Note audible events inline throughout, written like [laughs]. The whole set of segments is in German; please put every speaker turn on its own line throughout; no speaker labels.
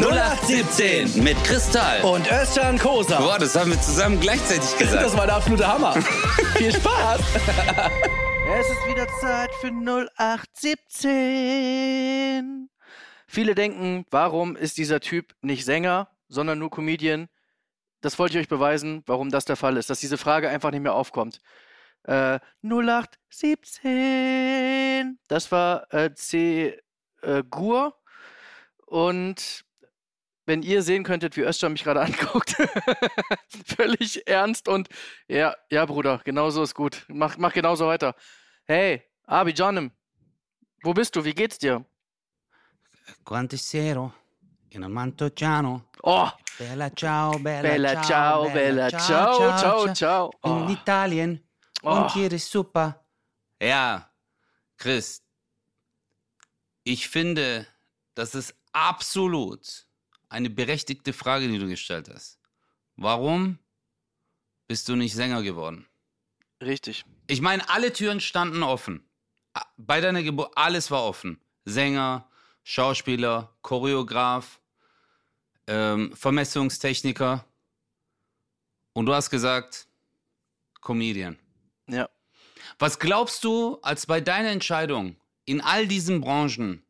0817 mit Kristall.
Und Özcan Kosa.
Boah, das haben wir zusammen gleichzeitig gesagt.
Das war der absolute Hammer. [laughs] Viel Spaß. es ist wieder Zeit für 0817. Viele denken, warum ist dieser Typ nicht Sänger, sondern nur Comedian? Das wollte ich euch beweisen, warum das der Fall ist, dass diese Frage einfach nicht mehr aufkommt. Äh, 0817. Das war äh, C. Äh, Gur. Und wenn ihr sehen könntet, wie Özcan mich gerade [laughs] anguckt, völlig ernst und ja, ja, Bruder, genauso ist gut. Mach, mach genauso weiter. Hey, Abi Johnnem, wo bist du? Wie geht's dir?
Quantisero in Amantogiano.
Oh,
Bella ciao, bella,
Bella ciao, bella ciao, ciao, ciao.
In
Oh.
Italien.
Oh.
Und hier ist super.
Ja, Chris, ich finde, das ist absolut eine berechtigte Frage, die du gestellt hast. Warum bist du nicht Sänger geworden?
richtig.
Ich meine, alle Türen standen offen. Bei deiner Geburt, alles war offen. Sänger, Schauspieler, Choreograf, ähm, Vermessungstechniker. Und du hast gesagt, Comedian.
Ja.
Was glaubst du, als bei deiner Entscheidung in all diesen Branchen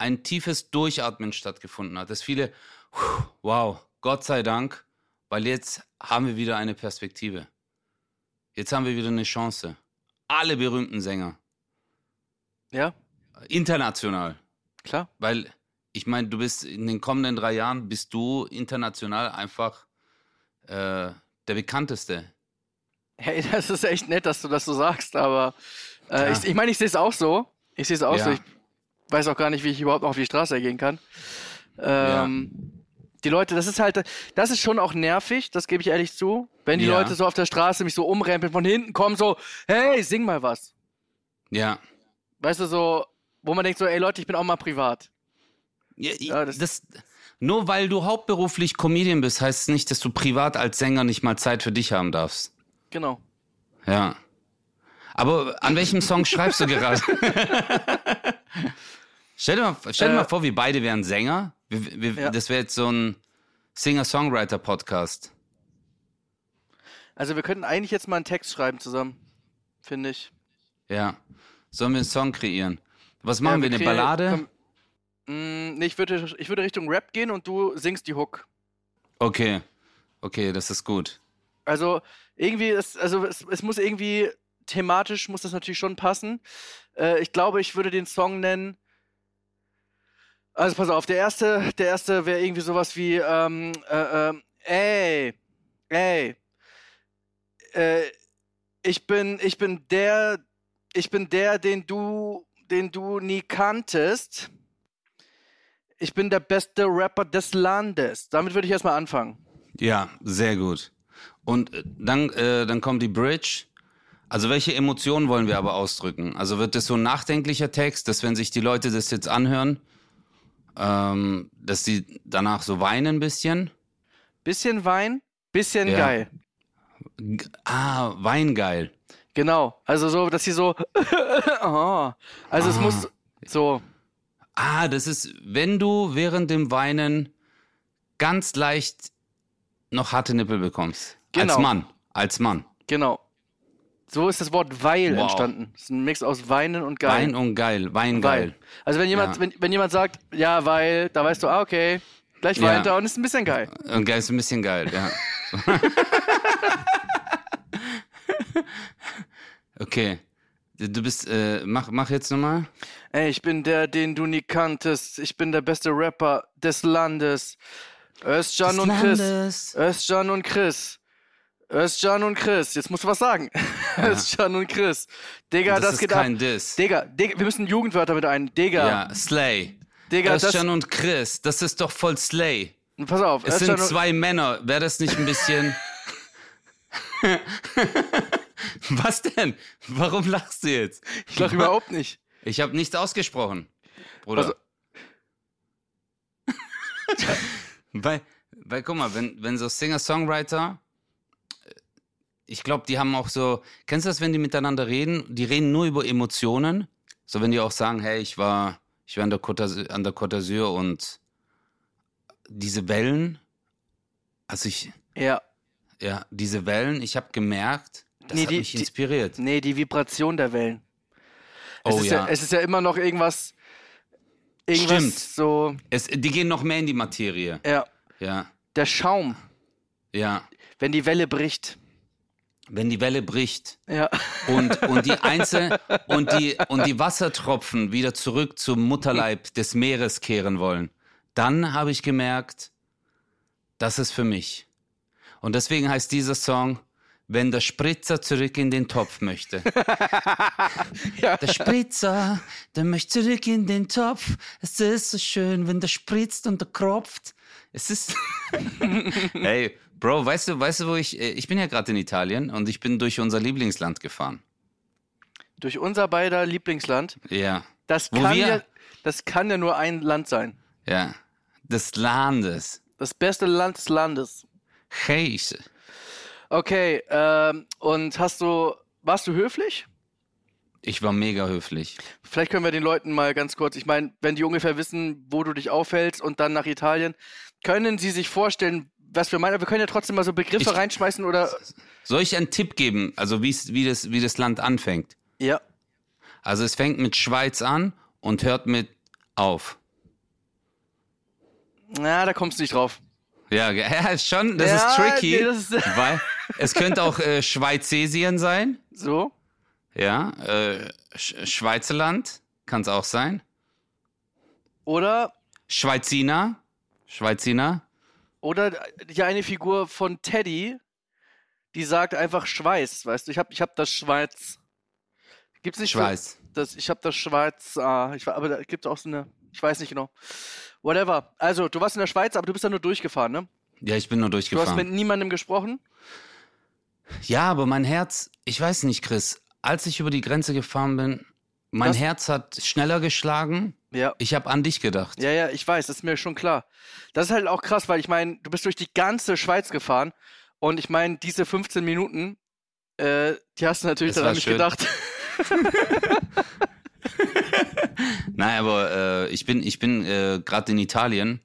ein tiefes Durchatmen stattgefunden hat, dass viele, "Puh, wow, Gott sei Dank, weil jetzt haben wir wieder eine Perspektive. Jetzt haben wir wieder eine Chance. Alle berühmten Sänger,
Ja,
international,
klar.
weil ich meine, du bist in den kommenden drei Jahren bist du international einfach äh, der bekannteste.
Hey, das ist echt nett, dass du das so sagst, aber äh, ich, ich meine, ich sehe es auch so. Ich sehe es auch
Ja.
so. Ich weiß auch gar nicht, wie ich überhaupt noch auf die Straße gehen kann. Ähm, Die Leute, das ist halt, das ist schon auch nervig, das gebe ich ehrlich zu. Wenn die
Ja.
Leute so auf der Straße mich so umrempeln, von hinten kommen, so, hey, sing mal was.
Ja.
Weißt du, so, wo man denkt so, ey Leute, ich bin auch mal privat.
Ja,
Ja,
das,
das-
nur weil du hauptberuflich Comedian bist, heißt es nicht, dass du privat als Sänger nicht mal Zeit für dich haben darfst.
Genau.
Ja. Aber an welchem Song schreibst du gerade? [laughs] stell dir mal, stell dir
Äh,
mal vor, wir beide wären Sänger. Wir, wir,
Ja.
Das wäre jetzt so ein Singer-Songwriter-Podcast.
Also wir könnten eigentlich jetzt mal einen Text schreiben zusammen, finde ich.
Ja. Sollen wir einen Song kreieren? Was machen
Ja,
wir, eine
kriegen-
Ballade?
komm, Mm, nee, ich würde, ich würde Richtung Rap gehen und du singst die Hook.
Okay. Okay, das ist gut.
Also irgendwie, ist, also es, es muss irgendwie thematisch muss das natürlich schon passen. Äh, ich glaube, ich würde den Song nennen. Also pass auf, der erste, der erste wäre irgendwie sowas wie, ähm, äh, ähm, ey, ey, äh, ich bin, ich bin der, ich bin der, den du, den du nie kanntest. Ich bin der beste Rapper des Landes. Damit würde ich erstmal anfangen.
Ja, sehr gut. Und äh, dann, äh, dann kommt die Bridge. Also welche Emotionen wollen wir aber ausdrücken? Also wird das so ein nachdenklicher Text, dass wenn sich die Leute das jetzt anhören, ähm, dass sie danach so weinen ein bisschen?
Bisschen Wein, bisschen
Ja.
geil.
G- Ah, Weingeil.
Genau. Also so, dass sie so. [laughs] oh. Also es
Ah.
muss so.
Ah, das ist, wenn du während dem Weinen ganz leicht noch harte Nippel bekommst. Als
Genau.
Mann. Als Mann.
Genau. So ist das Wort Weil
Wow.
entstanden. Das ist ein Mix aus Weinen und Geil.
Wein und geil. Weingeil.
Weil. Also wenn jemand,
Ja.
wenn, wenn jemand sagt, ja, weil, da weißt du, ah, okay, gleich
Ja.
weint er und ist ein bisschen geil.
Und geil ist ein bisschen geil, ja. [laughs] okay. Du bist, äh, mach, mach jetzt nochmal.
Ey, ich bin der, den du nie kanntest. Ich bin der beste Rapper des Landes. Özcan
Des
und Chris.
Landes.
Özcan und Chris. Özcan und Chris. Jetzt musst du was sagen. [laughs] Özcan und Chris. Digga,
Das,
das,
ist
geht
kein
ab.
Diss.
Digga, Digga, wir müssen Jugendwörter mit ein. Digga,
Ja, Slay.
Digga, das,
Özcan und Chris, das ist doch voll Slay.
pass auf.
Es
Özcan
sind zwei Männer. Wäre das nicht ein bisschen. [laughs] Was denn? Warum lachst du jetzt?
Ich lach überhaupt nicht.
Ich habe nichts ausgesprochen, Bruder.
Also- [laughs]
weil, weil, guck mal, wenn, wenn so Singer-Songwriter, ich glaube, die haben auch so, kennst du das, wenn die miteinander reden? Die reden nur über Emotionen. So, wenn die auch sagen, hey, ich war, ich war an der Côte an der Côte d'Azur und diese Wellen, also ich,
Ja.
ja, diese Wellen, ich habe gemerkt, das
Nee,
hat
die-
mich
die-
inspiriert.
Nee, die Vibration der Wellen. Es,
oh
ist
ja.
es ist ja immer noch irgendwas. Irgendwas
Stimmt.
so.
Es, die gehen noch mehr in die Materie.
Ja.
Ja,
Der Schaum,
ja.
wenn die Welle bricht.
Wenn die Welle bricht
Ja.
und, und die Einzel und die, und die Wassertropfen wieder zurück zum Mutterleib des Meeres kehren wollen, dann habe ich gemerkt, das ist für mich. Und deswegen heißt dieser Song, wenn der Spritzer zurück in den Topf möchte. [laughs]
ja.
Der Spritzer, der möchte zurück in den Topf. Es ist so schön, wenn der spritzt und der kropft. Es ist. hey, Bro, weißt du, weißt du, wo ich. äh, Ich bin ja gerade in Italien und ich bin durch unser Lieblingsland gefahren.
Durch unser beider Lieblingsland.
Ja,
Das
Wo
kann,
wir-
ja, das kann ja nur ein Land sein.
ja. Des Landes.
Das beste Land des Landes.
Scheiße.
Okay, ähm, und hast du, warst du höflich?
Ich war mega höflich.
Vielleicht können wir den Leuten mal ganz kurz, ich meine, wenn die ungefähr wissen, wo du dich aufhältst und dann nach Italien, können sie sich vorstellen, was wir meinen? Wir können ja trotzdem mal so Begriffe
Ich-
reinschmeißen oder.
Soll ich einen Tipp geben, also wie, das, wie das Land anfängt?
Ja.
Also es fängt mit Schweiz an und hört mit auf.
Na, da kommst du nicht drauf.
Ja, [laughs] ja schon, das
Ja,
ist tricky,
nee, das ist-
weil es könnte auch äh, Schweizesien sein,
So.
ja, äh, Sch Schweizerland kann es auch sein,
Oder,
Schweiziner, Schweiziner,
oder die eine Figur von Teddy, die sagt einfach Schweiß, weißt du? Ich hab, ich hab das Schweiz. Gibt's nicht für-
Schweiz.
Das, ich habe das Schweiz, ah, ich, aber da gibt es auch so eine, ich weiß nicht genau. Whatever. Also, du warst in der Schweiz, aber du bist da nur durchgefahren, ne?
Ja, ich bin nur
Du hast
durchgefahren.
mit niemandem gesprochen?
Ja, aber mein Herz, ich weiß nicht, Chris, als ich über die Grenze gefahren bin, mein
Das-
Herz hat schneller geschlagen.
Ja.
Ich habe an dich gedacht.
Ja, ja, ich weiß, das ist mir schon klar. Das ist halt auch krass, weil ich meine, du bist durch die ganze Schweiz gefahren und ich meine, diese 15 Minuten, äh, die hast du natürlich
Das
daran nicht
schön.
gedacht. [laughs]
Nein, aber äh, ich bin, ich bin äh, gerade in Italien.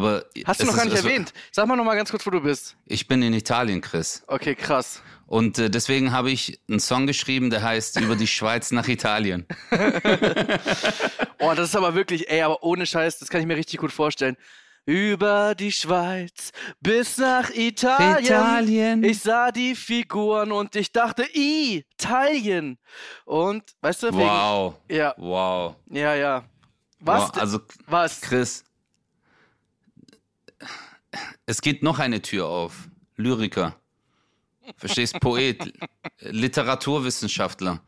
Aber
Hast du noch gar nicht erwähnt. Sag mal noch mal ganz kurz, wo du bist.
Ich bin in Italien, Chris.
Okay, krass.
Und äh, deswegen habe ich einen Song geschrieben, der heißt Über die Schweiz nach Italien. [laughs]
Oh, das ist aber wirklich, ey, aber ohne Scheiß, das kann ich mir richtig gut vorstellen. Über die Schweiz bis nach Italien.
Italien.
Ich sah die Figuren und ich dachte, Italien. Und, weißt du, wegen,
Wow.
ja,
Wow.
ja, ja. Was?
wow. Also,
was?
Chris, es geht noch eine Tür auf. Lyriker. Verstehst? Poet, Literaturwissenschaftler.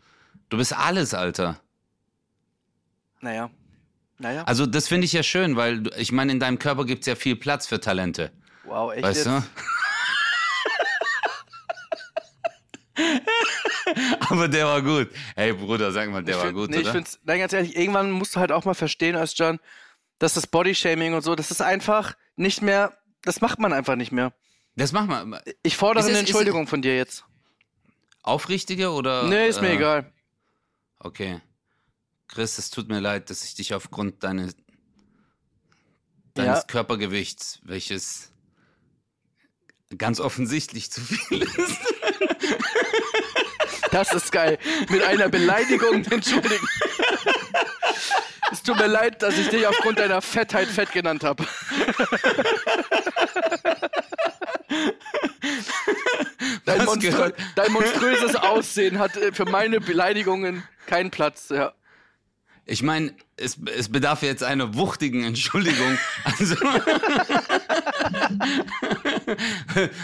Du bist alles, Alter.
Naja. Naja.
Also, das finde ich ja schön, weil ich meine, in deinem Körper gibt es ja viel Platz für Talente.
Wow, echt
Weißt
jetzt?
du? [laughs] Aber der war gut. Hey Bruder, sag mal, der
ich
war
find,
gut,
nee, ich
oder?
find's, nein, ganz ehrlich, irgendwann musst du halt auch mal verstehen, Özcan, dass das Bodyshaming und so, das ist einfach nicht mehr, das macht man einfach nicht mehr.
Das mach mal.
Ich fordere
Ist
eine
ist es-
Entschuldigung von dir jetzt.
Aufrichtige oder?
nee, ist mir
äh,
egal.
Okay. Chris, es tut mir leid, dass ich dich aufgrund deines, deines
Ja.
Körpergewichts, welches ganz offensichtlich zu viel ist.
Das ist geil. Mit einer Beleidigung [laughs] entschuldigen. Es tut mir leid, dass ich dich aufgrund deiner Fettheit fett genannt habe. [laughs] Dein, monströ [laughs] dein monströses Aussehen hat äh, für meine Beleidigungen keinen Platz. Ja.
Ich meine, es, es bedarf jetzt einer wuchtigen Entschuldigung. [laughs] Also,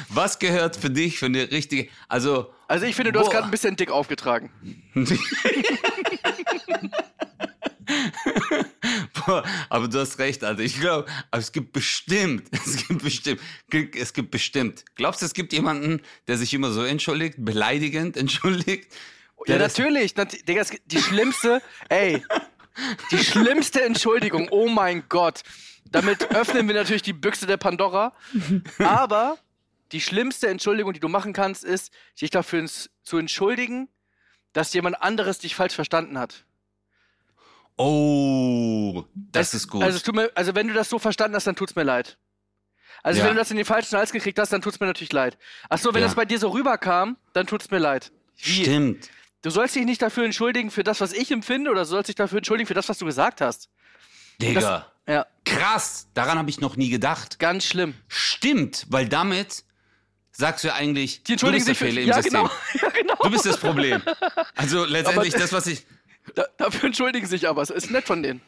was gehört für dich für eine richtige. Also,
Also ich finde, du hast
Boah.
gerade ein bisschen dick aufgetragen.
Boah, aber du hast recht, Alter. Ich glaube, es gibt bestimmt, [laughs] es gibt bestimmt, es gibt bestimmt. Glaubst du, es gibt jemanden, der sich immer so entschuldigt, beleidigend entschuldigt?
Ja,
das-
natürlich. Nat Digga, die schlimmste, ey, die schlimmste Entschuldigung. Oh mein Gott. Damit öffnen wir natürlich die Büchse der Pandora. Aber die schlimmste Entschuldigung, die du machen kannst, ist, dich dafür zu entschuldigen, dass jemand anderes dich falsch verstanden hat.
Oh, das
Es-
ist gut.
Also, mir, also wenn du das so verstanden hast, dann tut's mir leid. Also
Ja.
wenn du das in den falschen Hals gekriegt hast, dann tut's mir natürlich leid. Ach so, wenn
Ja.
das bei dir so rüberkam, dann tut's mir leid. Wie?
Stimmt.
Du sollst dich nicht dafür entschuldigen für das, was ich empfinde, oder du sollst dich dafür entschuldigen für das, was du gesagt hast.
Digga.
Ja,
Krass. Daran habe ich noch nie gedacht.
ganz schlimm.
Stimmt, weil damit sagst du ja eigentlich,
Die entschuldigen
du bist der Fehler im
ja,
System.
genau. [laughs] ja, genau.
Du bist das Problem. Also letztendlich
Aber-
das, was ich. [laughs]
Da, dafür entschuldigen sich aber. Es ist nett von denen.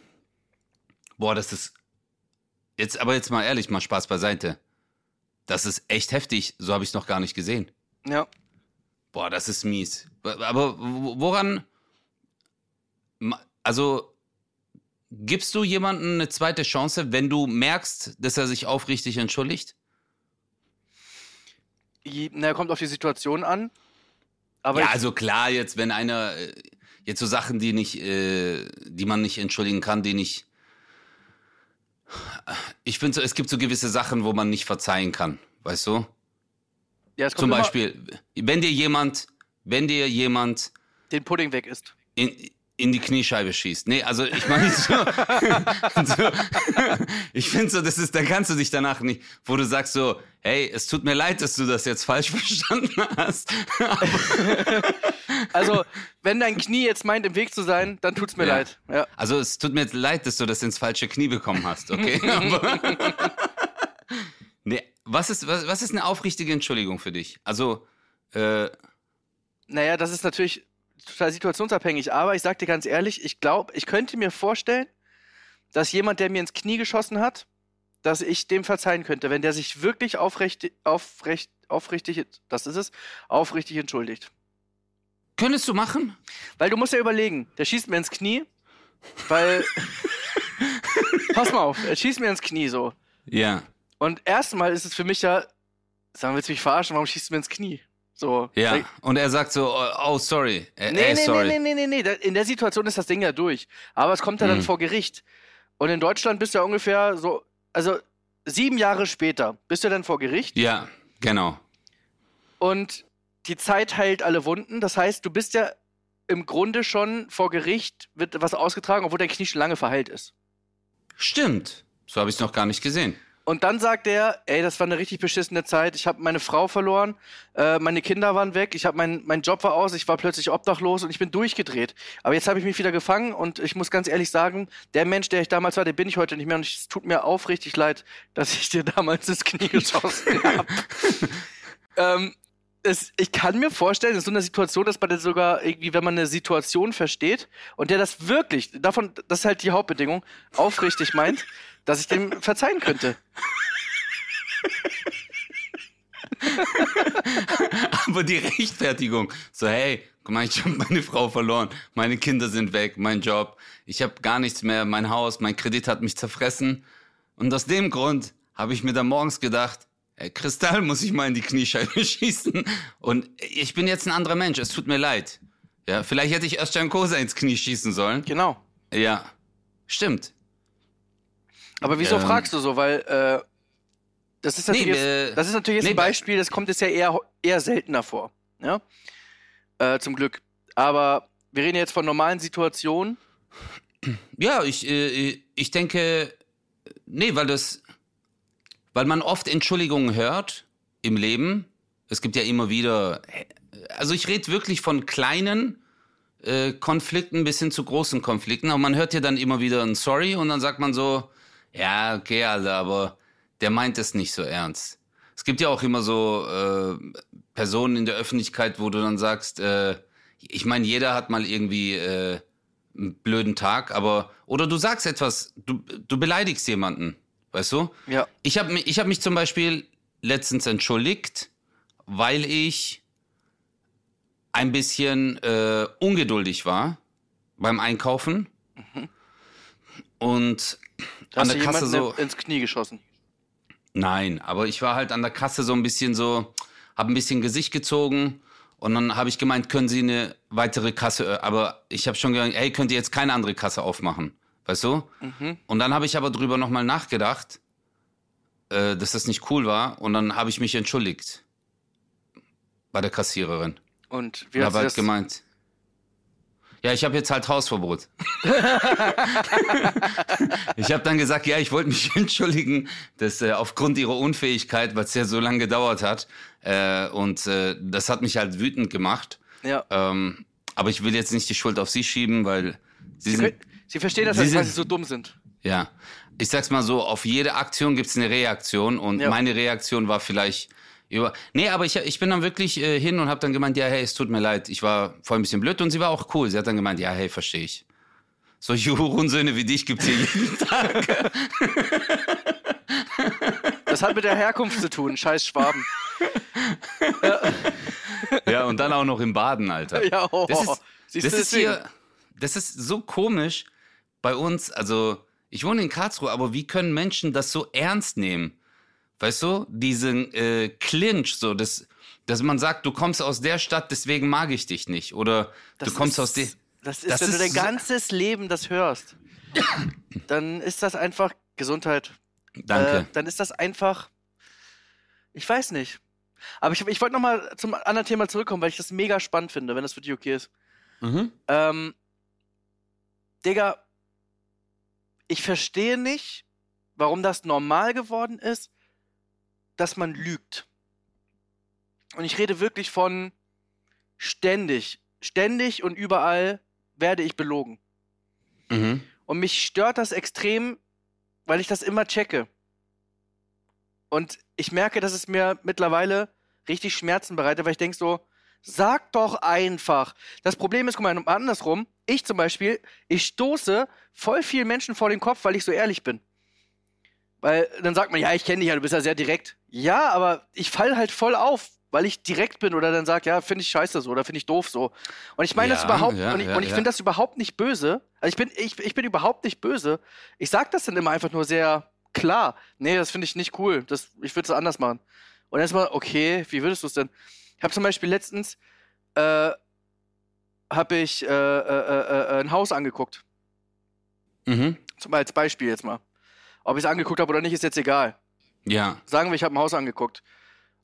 Boah, das ist. Jetzt, aber jetzt mal ehrlich, mal Spaß beiseite. Das ist echt heftig. So habe ich es noch gar nicht gesehen.
Ja.
Boah, das ist mies. Aber wo- woran. Also, gibst du jemandem eine zweite Chance, wenn du merkst, dass er sich aufrichtig entschuldigt?
Na, kommt auf die Situation an. Aber
ja, also klar, jetzt, wenn einer. äh, Jetzt so Sachen, die nicht, äh, die man nicht entschuldigen kann, die nicht. Ich finde so, es gibt so gewisse Sachen, wo man nicht verzeihen kann, weißt du?
ja, es kommt
Zum Beispiel, wenn dir jemand, wenn dir jemand
den Pudding weg ist.
in, in die Kniescheibe schießt. Nee, also ich meine [laughs] so, so ich finde so, das ist, dann kannst du dich danach nicht, wo du sagst so, hey, es tut mir leid, dass du das jetzt falsch [laughs] verstanden hast.
Also, wenn dein Knie jetzt meint, im Weg zu sein, dann tut's mir
Ja.
leid. Ja.
Also es tut mir leid, dass du das ins falsche Knie bekommen hast, okay? [laughs] Nee, was ist, was, was ist eine aufrichtige Entschuldigung für dich? Also, äh,
Naja, das ist natürlich total situationsabhängig, aber ich sag dir ganz ehrlich, ich glaube, ich könnte mir vorstellen, dass jemand, der mir ins Knie geschossen hat, dass ich dem verzeihen könnte, wenn der sich wirklich aufrecht, aufrecht, aufrichtig, das ist es, aufrichtig entschuldigt.
könntest du machen?
Weil du musst ja überlegen, der schießt mir ins Knie, weil. [laughs] Pass mal auf, er schießt mir ins Knie so.
Ja,
Und erstmal ist es für mich ja, sagen willst du mich verarschen, warum schießt du mir ins Knie? So.
ja. Und er sagt so, oh, oh sorry, äh,
Nee,
äh,
nee,
sorry.
nee, nee, nee, nee, nee. In der Situation ist das Ding ja durch. Aber es kommt ja dann
Mhm.
vor Gericht. Und in Deutschland bist du ja ungefähr so, also sieben Jahre später bist du dann vor Gericht
Ja, genau.
und die Zeit heilt alle Wunden. Das heißt, du bist ja im Grunde schon vor Gericht, wird was ausgetragen, obwohl dein Knie schon lange verheilt ist.
Stimmt. So habe ich es noch gar nicht gesehen.
Und dann sagt er, ey, das war eine richtig beschissene Zeit. Ich habe meine Frau verloren, äh, meine Kinder waren weg, ich habe mein, mein Job war aus, ich war plötzlich obdachlos und ich bin durchgedreht. Aber jetzt habe ich mich wieder gefangen und ich muss ganz ehrlich sagen, der Mensch, der ich damals war, der bin ich heute nicht mehr und es tut mir aufrichtig leid, dass ich dir damals ins Knie geschossen [laughs] habe. ähm, es, ich kann mir vorstellen, in so einer Situation, dass man dann sogar irgendwie, wenn man eine Situation versteht und der das wirklich, davon, das ist halt die Hauptbedingung, aufrichtig meint, [laughs] dass ich dem verzeihen könnte.
Aber die Rechtfertigung, so hey, guck mal, ich habe meine Frau verloren, meine Kinder sind weg, mein Job, ich habe gar nichts mehr, mein Haus, mein Kredit hat mich zerfressen. Und aus dem Grund habe ich mir dann morgens gedacht, ey, Kristall muss ich mal in die Kniescheibe [laughs] schießen. Und ich bin jetzt ein anderer Mensch, es tut mir leid. Ja, vielleicht hätte ich Özcan Kosa ins Knie schießen sollen.
Genau.
Ja, stimmt.
Aber wieso
Ähm.
fragst du so? Weil äh, das ist natürlich,
Nee,
jetzt, das ist natürlich
nee,
ein Beispiel, das kommt jetzt ja eher, eher seltener vor. Ja? Äh, zum Glück. Aber wir reden jetzt von normalen Situationen.
Ja, ich, äh, ich denke, nee, weil das, weil man oft Entschuldigungen hört im Leben. Es gibt ja immer wieder, also ich rede wirklich von kleinen äh, Konflikten bis hin zu großen Konflikten, aber man hört ja dann immer wieder ein Sorry und dann sagt man so, ja, okay, Alter, aber der meint es nicht so ernst. Es gibt ja auch immer so äh, Personen in der Öffentlichkeit, wo du dann sagst, äh, ich meine, jeder hat mal irgendwie äh, einen blöden Tag, aber oder du sagst etwas, du, du beleidigst jemanden, weißt du?
Ja.
Ich habe ich hab mich zum Beispiel letztens entschuldigt, weil ich ein bisschen äh, ungeduldig war beim Einkaufen und
Da
an
hast
der
du
Kasse so.
ins Knie geschossen.
Nein, aber ich war halt an der Kasse so ein bisschen so, habe ein bisschen Gesicht gezogen und dann habe ich gemeint, können Sie eine weitere Kasse, äh, aber ich habe schon gesagt, hey, könnt ihr jetzt keine andere Kasse aufmachen, weißt du?
Mhm.
Und dann habe ich aber drüber nochmal nachgedacht, äh, dass das nicht cool war und dann habe ich mich entschuldigt bei der Kassiererin.
Und wie hat sie
halt
das
gemeint, Ja, ich habe jetzt halt Hausverbot. [laughs] ich habe dann gesagt, ja, ich wollte mich [laughs] entschuldigen, dass äh, aufgrund ihrer Unfähigkeit, weil es ja so lange gedauert hat, äh, und äh, das hat mich halt wütend gemacht.
Ja.
Ähm, aber ich will jetzt nicht die Schuld auf sie schieben, weil sie
Sie,
sind,
können- Sie verstehen das,
Sie
halt, weil
sind-
sie so dumm sind.
ja, ich sag's mal so, auf jede Aktion gibt's eine Reaktion und
Ja.
meine Reaktion war vielleicht über. Nee, aber ich, ich bin dann wirklich äh, hin und habe dann gemeint, ja, hey, es tut mir leid, ich war voll ein bisschen blöd und sie war auch cool. Sie hat dann gemeint, ja, hey, verstehe ich. Solche [laughs] Hurensöhne wie dich gibt's hier jeden [laughs] Tag.
Das hat mit der Herkunft zu tun, scheiß Schwaben.
ja, und dann auch noch im Baden, Alter.
Ja, oh,
Das ist,
siehst
das
du
ist hier, das ist so komisch bei uns. Also, ich wohne in Karlsruhe, aber wie können Menschen das so ernst nehmen? Weißt du, diesen äh, Clinch, so, das, dass man sagt, du kommst aus der Stadt, deswegen mag ich dich nicht. Oder
Das
du kommst
ist,
aus der.
Das ist,
das
wenn du
ist
dein
so-
ganzes Leben das hörst, dann ist das einfach Gesundheit.
Danke.
Äh, dann ist das einfach. Ich weiß nicht. Aber ich, ich wollte nochmal zum anderen Thema zurückkommen, weil ich das mega spannend finde, wenn das für dich okay ist.
mhm.
Ähm, Digga, ich verstehe nicht, warum das normal geworden ist, dass man lügt. Und ich rede wirklich von ständig, ständig und überall werde ich belogen.
Mhm.
Und mich stört das extrem, weil ich das immer checke. Und ich merke, dass es mir mittlerweile richtig Schmerzen bereitet, weil ich denke so, sag doch einfach. Das Problem ist, guck mal, andersrum, ich zum Beispiel, ich stoße voll vielen Menschen vor den Kopf, weil ich so ehrlich bin. Weil dann sagt man, ja, ich kenne dich ja, du bist ja sehr direkt. Ja, aber ich fall halt voll auf, weil ich direkt bin oder dann sag, ja, finde ich scheiße so oder finde ich doof so. Und ich meine das
Ja,
überhaupt,
ja,
und ich,
ja,
ich finde das überhaupt nicht böse. Also ich bin, ich, ich bin überhaupt nicht böse. Ich sag das dann immer einfach nur sehr klar. Nee, das finde ich nicht cool. Das, ich würde es anders machen. Und dann ist mal, okay, wie würdest du es denn? Ich habe zum Beispiel letztens, äh, habe ich äh, äh, äh, äh, ein Haus angeguckt.
Mhm.
Zum, als Beispiel jetzt mal. Ob ich es angeguckt habe oder nicht, ist jetzt egal.
Ja.
Sagen wir, ich habe ein Haus angeguckt.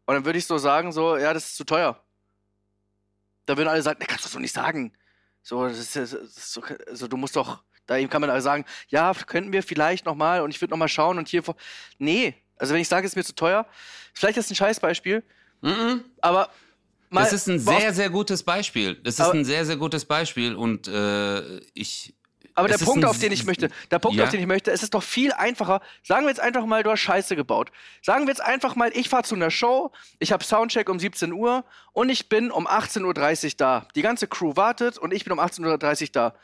Und dann würde ich so sagen, so, ja, das ist zu teuer. Da würden alle sagen, ne, kannst du so nicht sagen. So, das ist, das ist so, also du musst doch, da eben kann man alle sagen, ja, könnten wir vielleicht nochmal und ich würde nochmal schauen und hier vor. Nee, also wenn ich sage, es ist mir zu teuer, vielleicht ist das ein Scheißbeispiel,
Mhm.
aber mal,
Das ist ein sehr, sehr gutes Beispiel. Das ist ein sehr, sehr gutes Beispiel und äh, ich.
Aber der Punkt, auf den ich möchte, der Punkt,
Ja.
auf den ich möchte, es ist doch viel einfacher. Sagen wir jetzt einfach mal, du hast Scheiße gebaut. Sagen wir jetzt einfach mal, ich fahre zu einer Show, ich habe Soundcheck um 17 Uhr und ich bin um 18.30 Uhr da. Die ganze Crew wartet und ich bin um 18.30 Uhr da.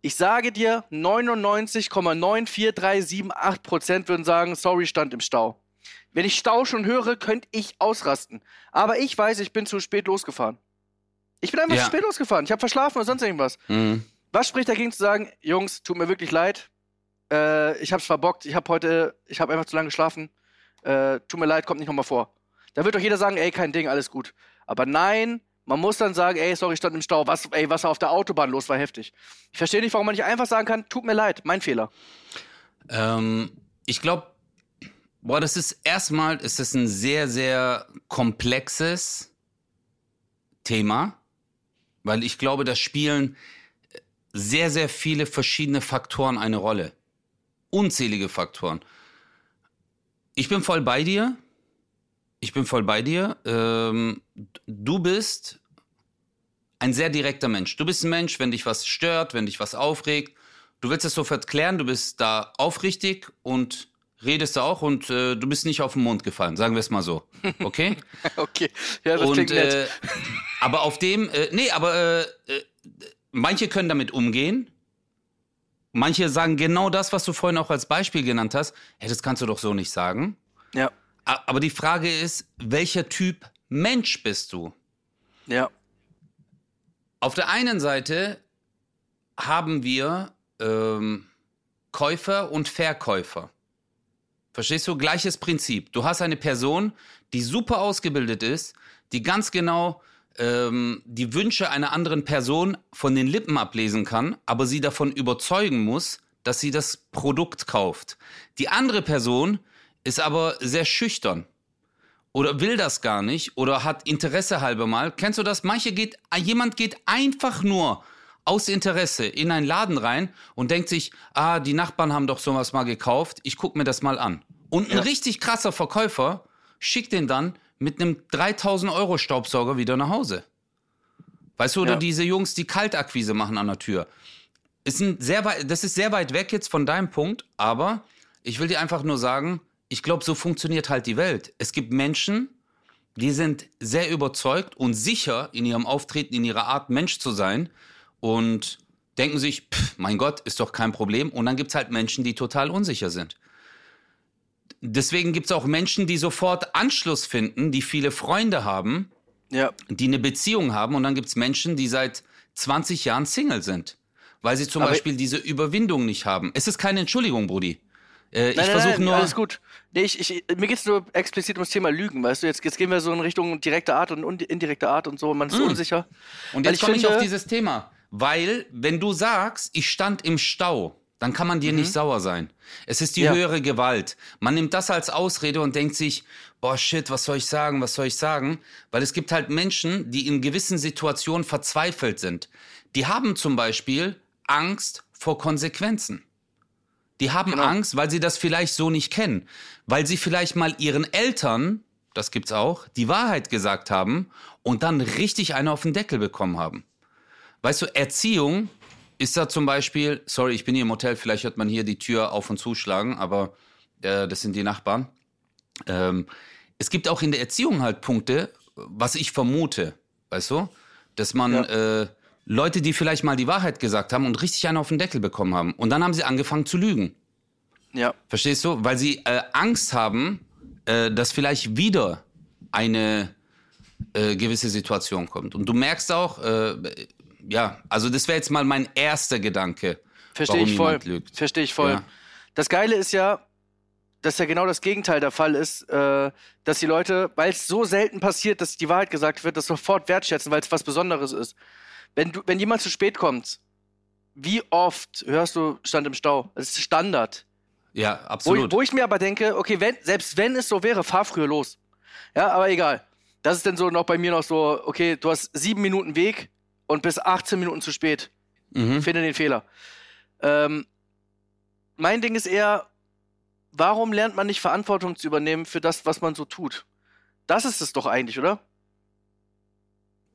Ich sage dir, 99,94378% würden sagen, sorry, stand im Stau. Wenn ich Stau schon höre, könnte ich ausrasten. Aber ich weiß, ich bin zu spät losgefahren. Ich bin einfach
Ja.
zu spät losgefahren. Ich habe verschlafen oder sonst irgendwas.
Mhm.
Was spricht dagegen zu sagen, Jungs, tut mir wirklich leid. Äh, ich hab's verbockt. Ich hab heute, ich hab einfach zu lange geschlafen. Äh, tut mir leid, kommt nicht nochmal vor. Da wird doch jeder sagen, ey, kein Ding, alles gut. Aber nein, man muss dann sagen, ey, sorry, ich stand im Stau. Was, ey, was auf der Autobahn los war, heftig. Ich verstehe nicht, warum man nicht einfach sagen kann, tut mir leid, mein Fehler.
Ähm, ich glaube, boah, das ist erstmal, ist das ein sehr, sehr komplexes Thema, weil ich glaube, da spielen sehr, sehr viele verschiedene Faktoren eine Rolle. Unzählige Faktoren. Ich bin voll bei dir. Ich bin voll bei dir. Ähm, du bist ein sehr direkter Mensch. Du bist ein Mensch, wenn dich was stört, wenn dich was aufregt, du willst es sofort klären, du bist da aufrichtig und redest auch und äh, du bist nicht auf den Mund gefallen, sagen wir es mal so. Okay? [laughs]
Okay, ja, das
und,
klingt nett.
äh, aber auf dem, äh, nee, aber äh, äh, manche können damit umgehen. Manche sagen genau das, was du vorhin auch als Beispiel genannt hast. Hey, das kannst du doch so nicht sagen.
ja,
Aber die Frage ist, welcher Typ Mensch bist du?
ja,
Auf der einen Seite haben wir ähm, Käufer und Verkäufer. Verstehst du? Gleiches Prinzip. Du hast eine Person, die super ausgebildet ist, die ganz genau ähm, die Wünsche einer anderen Person von den Lippen ablesen kann, aber sie davon überzeugen muss, dass sie das Produkt kauft. Die andere Person ist aber sehr schüchtern oder will das gar nicht oder hat Interesse halber mal. Kennst du das? Manche geht, jemand geht einfach nur aus Interesse in einen Laden rein und denkt sich, ah, die Nachbarn haben doch sowas mal gekauft, ich guck mir das mal an. Und ein
Ja.
richtig krasser Verkäufer schickt den dann mit einem 3000 Euro Staubsauger wieder nach Hause. Weißt du, oder
Ja.
diese Jungs, die Kaltakquise machen an der Tür. Ist ein sehr weit, das ist sehr weit weg jetzt von deinem Punkt, aber ich will dir einfach nur sagen, ich glaube, so funktioniert halt die Welt. Es gibt Menschen, die sind sehr überzeugt und sicher in ihrem Auftreten, in ihrer Art, Mensch zu sein und denken sich, pff, mein Gott, ist doch kein Problem. Und dann gibt es halt Menschen, die total unsicher sind. Deswegen gibt es auch Menschen, die sofort Anschluss finden, die viele Freunde haben,
Ja.
die eine Beziehung haben. Und dann gibt es Menschen, die seit 20 Jahren Single sind, weil sie zum
Aber-
Beispiel diese Überwindung nicht haben. Es ist keine Entschuldigung, Brudi. Äh, ich
Nein, nein,
versuche nur.
Alles gut. Nee, ich, ich, mir geht es nur explizit ums Thema Lügen, weißt du? Jetzt, jetzt gehen wir so in Richtung direkte Art und un- indirekte Art und so. Man ist
Mm.
unsicher.
Und jetzt
ich
komme ich auf dieses Thema. Weil, wenn du sagst, ich stand im Stau, dann kann man dir nicht sauer sein. Es ist die
Mhm. Ja.
höhere Gewalt. Man nimmt das als Ausrede und denkt sich, boah, shit, was soll ich sagen, was soll ich sagen? Weil es gibt halt Menschen, die in gewissen Situationen verzweifelt sind. Die haben zum Beispiel Angst vor Konsequenzen. Die haben
Genau.
Angst, weil sie das vielleicht so nicht kennen. Weil sie vielleicht mal ihren Eltern, das gibt's auch, die Wahrheit gesagt haben und dann richtig eine auf den Deckel bekommen haben. Weißt du, Erziehung ist da zum Beispiel, sorry, ich bin hier im Hotel, vielleicht hört man hier die Tür auf und zuschlagen, aber äh, das sind die Nachbarn. Ähm, es gibt auch in der Erziehung halt Punkte, was ich vermute, weißt du, dass man
Ja.
äh, Leute, die vielleicht mal die Wahrheit gesagt haben und richtig einen auf den Deckel bekommen haben. Und dann haben sie angefangen zu lügen.
Ja.
Verstehst du? Weil sie äh, Angst haben, äh, dass vielleicht wieder eine äh, gewisse Situation kommt. Und du merkst auch, äh, ja, also das wäre jetzt mal mein erster Gedanke.
Verstehe ich voll. Verstehe ich voll.
Ja.
Das Geile ist ja, dass ja genau das Gegenteil der Fall ist, äh, dass die Leute, weil es so selten passiert, dass die Wahrheit gesagt wird, das sofort wertschätzen, weil es was Besonderes ist. Wenn, du, wenn jemand zu spät kommt, wie oft hörst du Stand im Stau? Das ist Standard.
Ja,
Wo,
absolut.
ich- wo ich mir aber denke, okay, wenn, selbst wenn es so wäre, fahr früher los. Ja, aber egal. Das ist dann so noch bei mir noch so, okay, du hast sieben Minuten Weg und bis 18 Minuten zu spät.
mhm.
Finde den Fehler. Ähm, mein Ding ist eher, warum lernt man nicht Verantwortung zu übernehmen für das, was man so tut? Das ist es doch eigentlich, oder?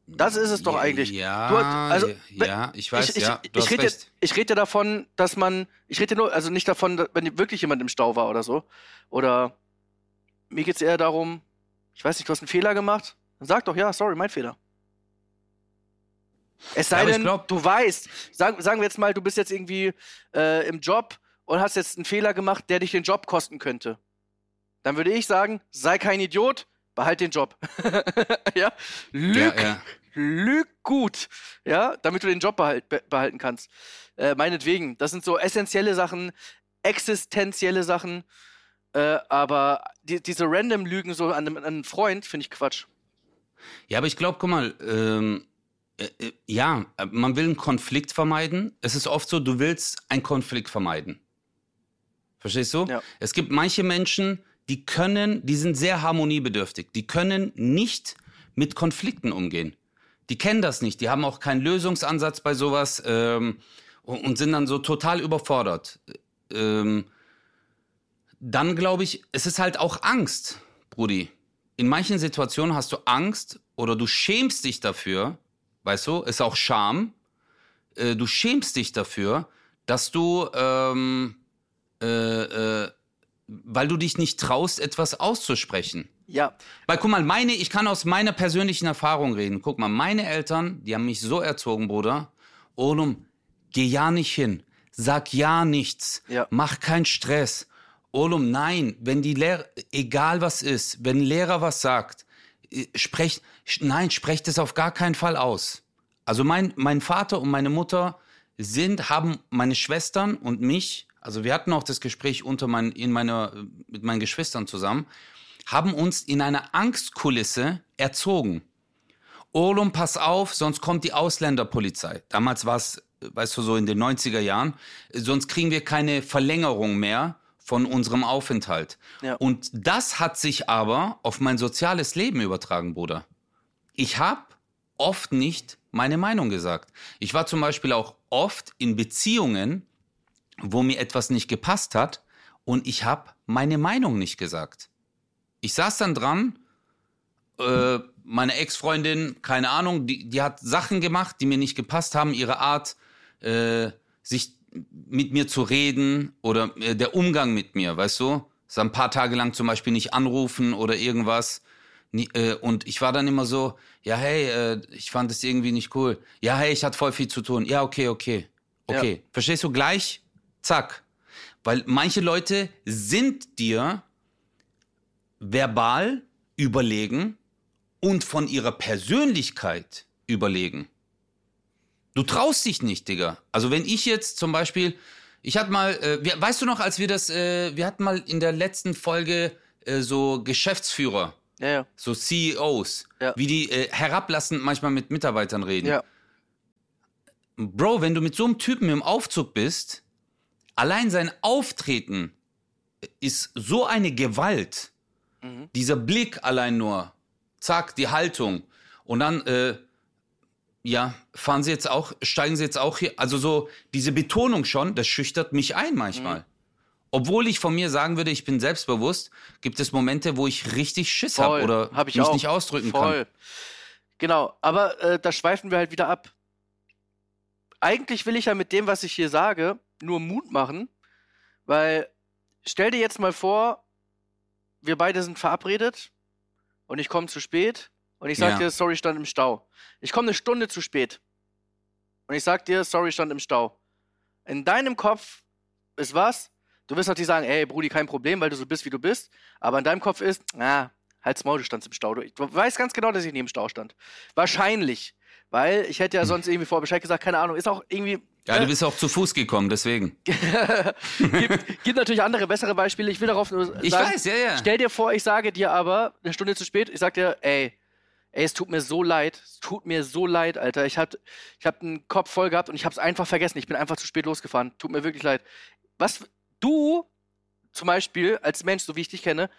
Das ist es doch eigentlich.
Ja,
Du also,
ja, ich weiß,
ich, ich,
ja,
ich rede ich rede davon, dass man, ich rede nur, also nicht davon, wenn wirklich jemand im Stau war oder so. Oder mir geht es eher darum, ich weiß nicht, du hast einen Fehler gemacht, dann sag doch, ja, sorry, mein Fehler. Es sei
ich
denn,
glaub-
du weißt, sag, sagen wir jetzt mal, du bist jetzt irgendwie äh, im Job und hast jetzt einen Fehler gemacht, der dich den Job kosten könnte. Dann würde ich sagen, sei kein Idiot, behalt den Job. [laughs] ja? Lüg,
Ja, ja.
lüg gut, ja, damit du den Job behalt, be behalten kannst. Äh, meinetwegen, das sind so essentielle Sachen, existenzielle Sachen, äh, aber die, diese random Lügen so an einem, an einen Freund finde ich Quatsch.
Ja, aber ich glaube, guck mal, ähm, äh, äh, ja, äh, man will einen Konflikt vermeiden. Es ist oft so, du willst einen Konflikt vermeiden. Verstehst du?
Ja.
Es gibt manche Menschen, die können, die sind sehr harmoniebedürftig. Die können nicht mit Konflikten umgehen. Die kennen das nicht. Die haben auch keinen Lösungsansatz bei sowas ähm, und, und sind dann so total überfordert. Ähm, dann glaube ich, es ist halt auch Angst, Brudi. In manchen Situationen hast du Angst oder du schämst dich dafür, weißt du, ist auch Scham. Äh, du schämst dich dafür, dass du, ähm, äh, äh, weil du dich nicht traust, etwas auszusprechen.
Ja,
Weil guck mal, meine, ich kann aus meiner persönlichen Erfahrung reden. Guck mal, meine Eltern, die haben mich so erzogen, Bruder. Olum, geh ja nicht hin. Sag ja nichts.
Ja.
Mach keinen Stress. Olum, nein, wenn die Lehrer, egal was ist, wenn ein Lehrer was sagt, sprecht, sch- nein, sprecht es auf gar keinen Fall aus. Also mein, mein Vater und meine Mutter sind, haben meine Schwestern und mich, also wir hatten auch das Gespräch unter mein, in meiner, mit meinen Geschwistern zusammen, haben uns in einer Angstkulisse erzogen. Olum, pass auf, sonst kommt die Ausländerpolizei. Damals war es, weißt du, so in den 90er Jahren. Sonst kriegen wir keine Verlängerung mehr von unserem Aufenthalt.
Ja.
Und das hat sich aber auf mein soziales Leben übertragen, Bruder. Ich habe oft nicht meine Meinung gesagt. Ich war zum Beispiel auch oft in Beziehungen, wo mir etwas nicht gepasst hat und ich habe meine Meinung nicht gesagt. Ich saß dann dran, äh, meine Ex-Freundin, keine Ahnung, die, die hat Sachen gemacht, die mir nicht gepasst haben, ihre Art, äh, sich mit mir zu reden oder äh, der Umgang mit mir, weißt du? So ein paar Tage lang zum Beispiel nicht anrufen oder irgendwas. Äh, und ich war dann immer so, ja, hey, äh, ich fand es irgendwie nicht cool. Ja, hey, ich hatte voll viel zu tun. Ja, okay, okay. Okay. Verstehst du gleich? Zack. Weil manche Leute sind dir verbal überlegen und von ihrer Persönlichkeit überlegen. Du traust dich nicht, Digga. Also wenn ich jetzt zum Beispiel, ich hatte mal, äh, weißt du noch, als wir das, äh, wir hatten mal in der letzten Folge äh, so Geschäftsführer,
Ja, ja.
so CEOs,
Ja.
wie die äh, herablassend manchmal mit Mitarbeitern reden.
Ja.
Bro, wenn du mit so einem Typen im Aufzug bist, allein sein Auftreten ist so eine Gewalt.
Mhm.
Dieser Blick allein nur, zack, die Haltung. Und dann, äh, ja, fahren sie jetzt auch, steigen sie jetzt auch hier. Also so, diese Betonung schon, das schüchtert mich ein manchmal.
Mhm.
Obwohl ich von mir sagen würde, ich bin selbstbewusst, gibt es Momente, wo ich richtig Schiss habe oder
Hab ich
mich
auch.
nicht ausdrücken
Voll. Genau, aber äh, da schweifen wir halt wieder ab. Eigentlich will ich ja mit dem, was ich hier sage, nur Mut machen, weil stell dir jetzt mal vor, wir beide sind verabredet und ich komme zu spät und ich sag
Ja.
dir, sorry, stand im Stau. Ich komme eine Stunde zu spät und ich sag dir, sorry, stand im Stau. In deinem Kopf ist was? Du wirst natürlich sagen, ey, Brudi, kein Problem, weil du so bist, wie du bist. Aber in deinem Kopf ist, ah, halt's Maul, du standst im Stau. Du, du weißt ganz genau, dass ich neben dem Stau stand. Wahrscheinlich. Weil ich hätte ja sonst irgendwie vorher Bescheid gesagt, keine Ahnung, ist auch irgendwie.
Ja, du bist auch zu Fuß gekommen, deswegen. [laughs]
gibt, gibt natürlich andere, bessere Beispiele. Ich will darauf nur sagen,
Ich weiß, ja, ja.
stell dir vor, ich sage dir aber eine Stunde zu spät, ich sag dir, ey, ey, es tut mir so leid, es tut mir so leid, Alter. Ich hab, ich hab einen Kopf voll gehabt und ich hab's einfach vergessen. Ich bin einfach zu spät losgefahren. Tut mir wirklich leid. Was du zum Beispiel als Mensch, so wie ich dich kenne,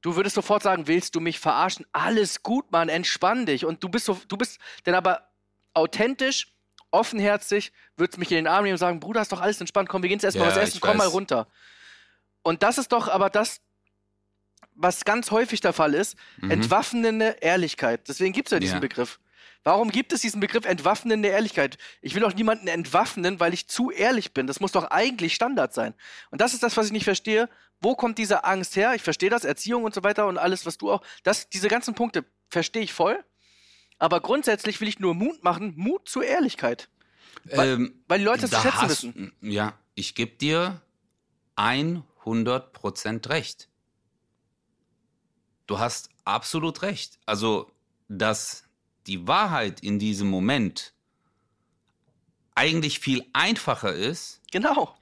du würdest sofort sagen, willst du mich verarschen? Alles gut, Mann, entspann dich. Und du bist so, du bist dann aber authentisch, offenherzig, würdest mich in den Arm nehmen und sagen, Bruder, ist doch alles entspannt, komm, wir gehen jetzt erstmal
Ja,
was essen, komm mal
weiß.
runter. Und das ist doch aber das, was ganz häufig der Fall ist,
Mhm.
entwaffnende Ehrlichkeit. Deswegen gibt es ja diesen
Ja.
Begriff. Warum gibt es diesen Begriff entwaffnende Ehrlichkeit? Ich will doch niemanden entwaffnen, weil ich zu ehrlich bin. Das muss doch eigentlich Standard sein. Und das ist das, was ich nicht verstehe. Wo kommt diese Angst her? Ich verstehe das, Erziehung und so weiter und alles, was du auch. Das, diese ganzen Punkte verstehe ich voll. Aber grundsätzlich will ich nur Mut machen, Mut zur Ehrlichkeit. Weil-
Ähm,
Weil die Leute das
da
schätzen
hast-
wissen.
Ja, ich gebe dir 100% recht. Du hast absolut recht. Also, dass die Wahrheit in diesem Moment eigentlich viel einfacher ist,
Genau.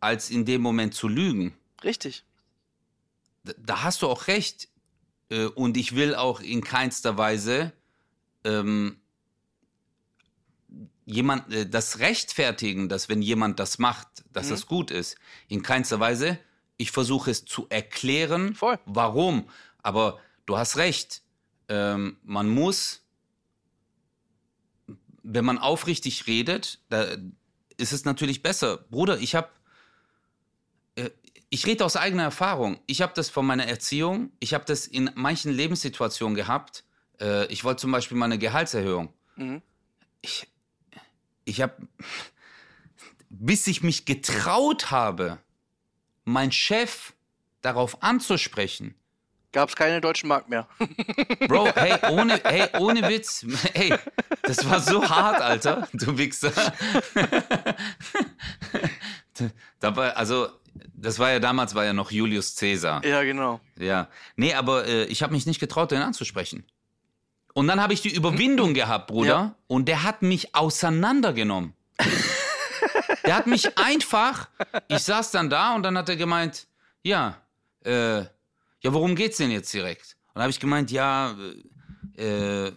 als in dem Moment zu lügen.
Richtig.
Da- Da hast du auch recht. Äh, Und ich will auch in keinster Weise ähm, jemand äh, das rechtfertigen, dass wenn jemand das macht, dass
Mhm.
das gut ist. In keinster Weise. Ich versuche es zu erklären,
Voll.
warum. Aber du hast recht. Ähm, man muss, wenn man aufrichtig redet, da ist es natürlich besser. Bruder, ich habe ich rede aus eigener Erfahrung. Ich habe das von meiner Erziehung, ich habe das in manchen Lebenssituationen gehabt. Äh, ich wollte zum Beispiel mal eine Gehaltserhöhung.
Mhm.
Ich, ich habe, bis ich mich getraut habe, mein Chef darauf anzusprechen.
Gab es keine deutschen Mark mehr.
Bro, [laughs] hey, ohne, hey, ohne Witz. [laughs] Hey, das war so hart, Alter, du Wichser. [laughs] Dabei, also, das war ja damals, war ja noch Julius Caesar.
ja, genau.
Ja. Nee, aber äh, ich habe mich nicht getraut, den anzusprechen. Und dann habe ich die Überwindung gehabt, Bruder,
Ja.
und der hat mich auseinandergenommen. der hat mich einfach, ich saß dann da und dann hat er gemeint, ja, äh, ja, worum geht's denn jetzt direkt? Und dann habe ich gemeint, ja, äh, äh,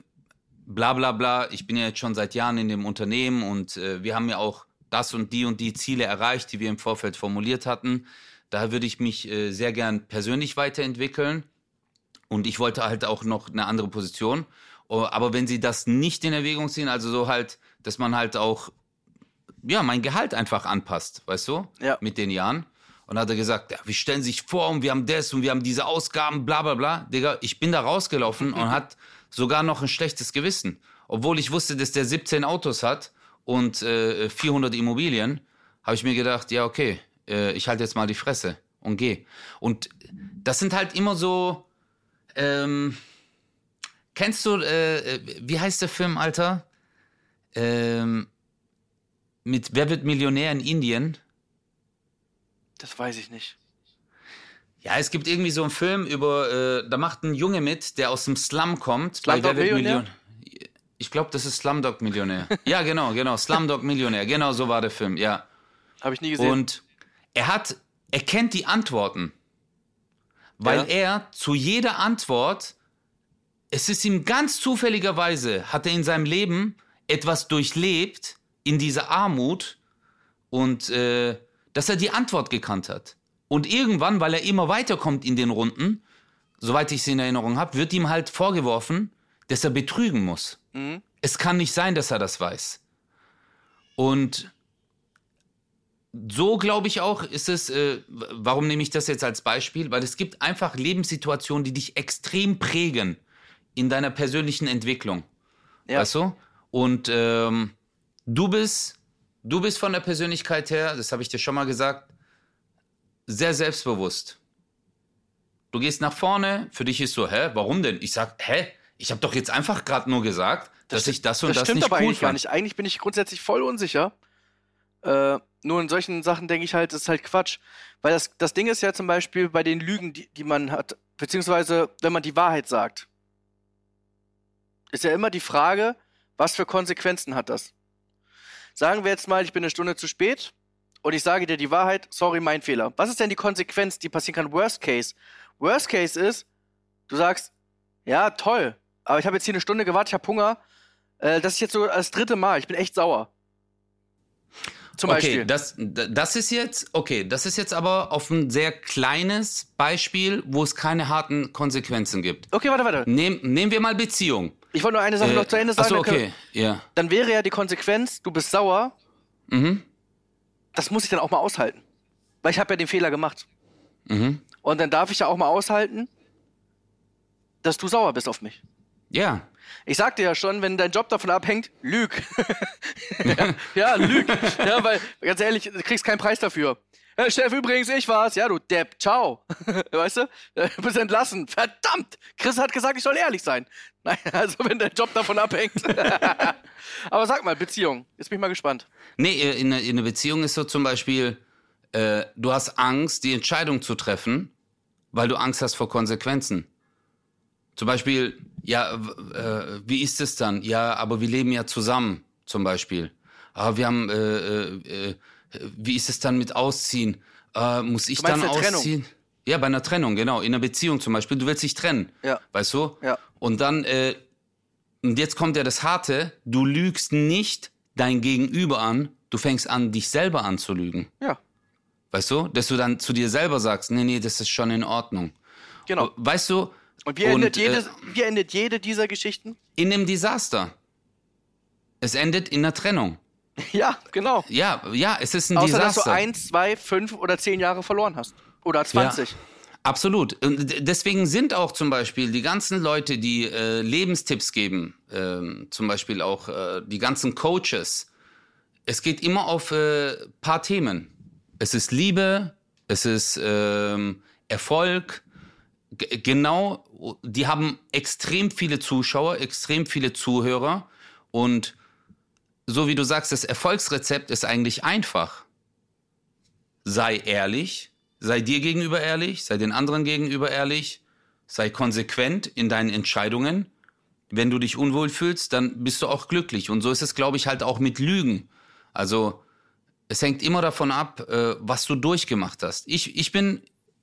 bla bla bla, ich bin ja jetzt schon seit Jahren in dem Unternehmen und äh, wir haben ja auch das und die und die Ziele erreicht, die wir im Vorfeld formuliert hatten. Daher würde ich mich äh, sehr gern persönlich weiterentwickeln und ich wollte halt auch noch eine andere Position. Oh, Aber wenn sie das nicht in Erwägung ziehen, also so halt, dass man halt auch, ja, mein Gehalt einfach anpasst, weißt du?
Ja.
Mit den Jahren. Und hat er gesagt, ja, wir stellen sich vor und wir haben das und wir haben diese Ausgaben, bla bla bla. Digga, ich bin da rausgelaufen und hat sogar noch ein schlechtes Gewissen. Obwohl ich wusste, dass der 17 Autos hat und äh, 400 Immobilien, habe ich mir gedacht, ja, okay, äh, ich halte jetzt mal die Fresse und gehe. Und das sind halt immer so, ähm, kennst du, äh, äh, wie heißt der Film, Alter? Ähm, mit Wer wird Millionär in Indien?
Das weiß ich nicht.
Ja, es gibt irgendwie so einen Film über, äh, da macht ein Junge mit, der aus dem Slum kommt.
Slumdog Millionär?
Million- Ich glaube, das ist Slumdog Millionär. ja, genau, genau. Slumdog Millionär. Genau so war der Film, ja.
Habe ich nie gesehen.
Und er hat, er kennt die Antworten. Weil
Ja.
er zu jeder Antwort, es ist ihm ganz zufälligerweise, hat er in seinem Leben etwas durchlebt in dieser Armut und äh, dass er die Antwort gekannt hat. Und irgendwann, weil er immer weiterkommt in den Runden, soweit ich es in Erinnerung habe, wird ihm halt vorgeworfen, dass er betrügen muss.
Mhm.
Es kann nicht sein, dass er das weiß. Und so glaube ich auch, ist es, äh, warum nehme ich das jetzt als Beispiel? Weil es gibt einfach Lebenssituationen, die dich extrem prägen in deiner persönlichen Entwicklung.
Ja.
Weißt du? Und ähm, du bist, du bist von der Persönlichkeit her, das habe ich dir schon mal gesagt, sehr selbstbewusst. Du gehst nach vorne, für dich ist so, hä, warum denn? Ich sag, hä, ich habe doch jetzt einfach gerade nur gesagt, dass ich das und das,
das stimmt
nicht
aber
cool
eigentlich gar
fand.
nicht. Eigentlich bin ich grundsätzlich voll unsicher. Äh, nur in solchen Sachen denke ich halt, das ist halt Quatsch. Weil das, das Ding ist ja zum Beispiel bei den Lügen, die, die man hat, beziehungsweise wenn man die Wahrheit sagt, ist ja immer die Frage, was für Konsequenzen hat das? Sagen wir jetzt mal, ich bin eine Stunde zu spät und ich sage dir die Wahrheit, sorry, mein Fehler. Was ist denn die Konsequenz, die passieren kann? Worst Case. Worst Case ist, du sagst, ja, toll, aber ich habe jetzt hier eine Stunde gewartet, ich habe Hunger. Äh, das ist jetzt so das dritte Mal, ich bin echt sauer. Zum
okay,
Beispiel.
das, das ist jetzt, okay, das ist jetzt aber auf ein sehr kleines Beispiel, wo es keine harten Konsequenzen gibt.
Okay, warte, warte.
Nehm, nehmen wir mal Beziehung.
Ich wollte nur eine Sache
Äh,
noch zu Ende sagen.
Achso,
dann
okay, ja.
Dann wäre ja die Konsequenz, du bist sauer,
Mhm,
das muss ich dann auch mal aushalten. Weil ich habe ja den Fehler gemacht.
mhm.
Und dann darf ich ja auch mal aushalten, dass du sauer bist auf mich.
Ja,
Ich sagte ja schon, wenn dein Job davon abhängt, lüg. [laughs] [laughs] ja, ja, lüg. Ja, weil, ganz ehrlich, du kriegst keinen Preis dafür. Herr Chef, übrigens, ich war's. Ja, du Depp, ciao. [laughs] weißt du? Du bist entlassen. Verdammt! Chris hat gesagt, ich soll ehrlich sein. [laughs] Nein, also wenn dein Job davon abhängt. [laughs] Aber sag mal, Beziehung. Jetzt bin ich mal gespannt.
Nee, in, einer- in einer Beziehung ist so zum Beispiel, äh, du hast Angst, die Entscheidung zu treffen, weil du Angst hast vor Konsequenzen. Zum Beispiel, ja, äh, wie ist es dann? Ja, aber wir leben ja zusammen, zum Beispiel. Aber wir haben, äh, äh, äh, wie ist es dann mit Ausziehen? Äh, muss ich dann
eine Trennung?
ausziehen? Ja, bei einer Trennung, genau. In einer Beziehung zum Beispiel. Du willst dich trennen.
Ja.
Weißt du?
Ja.
Und dann, äh, und jetzt kommt ja das Harte, du lügst nicht dein Gegenüber an, du fängst an, dich selber anzulügen.
Ja,
Weißt du? Dass du dann zu dir selber sagst, nee, nee, das ist schon in Ordnung.
genau.
Weißt du?
Und wie endet,
äh,
jede, wie endet jede dieser Geschichten?
in einem Desaster. Es endet in einer Trennung. [laughs]
Ja, genau.
Ja, ja, es ist ein
Außer, dass
Desaster.
du eins, zwei, fünf oder zehn Jahre verloren hast. Oder 20.
Absolut. Und deswegen sind auch zum Beispiel die ganzen Leute, die äh, Lebenstipps geben, ähm, zum Beispiel auch äh, die ganzen Coaches, es geht immer auf äh, paar Themen. Es ist Liebe, es ist ähm, Erfolg. G genau, die haben extrem viele Zuschauer, extrem viele Zuhörer. Und so wie du sagst, das Erfolgsrezept ist eigentlich einfach. Sei ehrlich, sei dir gegenüber ehrlich, sei den anderen gegenüber ehrlich, sei konsequent in deinen Entscheidungen. Wenn du dich unwohl fühlst, dann bist du auch glücklich. Und so ist es, glaube ich, halt auch mit Lügen. Also es hängt immer davon ab, äh, was du durchgemacht hast. Ich, ich bin,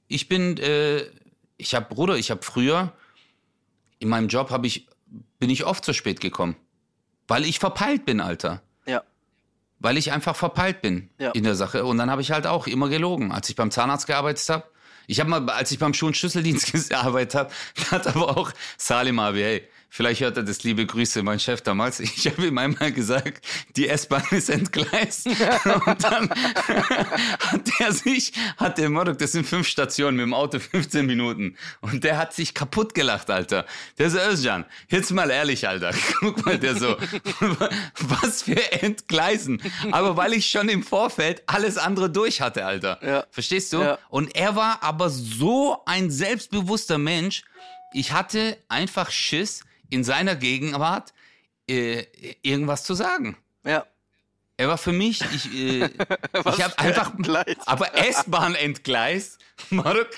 ich bin, äh, ich habe Bruder, ich habe früher in meinem Job habe ich, bin ich oft zu spät gekommen, weil ich verpeilt bin, Alter
Ja.
weil ich einfach verpeilt bin
Ja.
in der Sache. Und dann habe ich halt auch immer gelogen. Als ich beim Zahnarzt gearbeitet habe, ich habe mal, als ich beim Schuh- und Schlüsseldienst [laughs] gearbeitet habe, hat aber auch Salim abi, hey, Vielleicht hört er das, liebe Grüße, mein Chef damals. [laughs] Ich habe ihm einmal gesagt, die S-Bahn ist entgleist. [laughs] Und dann hat er sich, hat der Mordok, das sind fünf Stationen mit dem Auto 15 Minuten. Und der hat sich kaputt gelacht, Alter. Der so, Özcan, jetzt mal ehrlich, Alter. [laughs] Guck mal, der so, was für Entgleisen. Aber weil ich schon im Vorfeld alles andere durch hatte, Alter.
Ja.
Verstehst du?
Ja.
Und er war aber so ein selbstbewusster Mensch. Ich hatte einfach Schiss, in seiner Gegenwart äh, irgendwas zu sagen.
Ja.
Er war für mich, ich, äh, [laughs] ich habe einfach,
Entgleis.
aber S-Bahn entgleist, [laughs] Marok,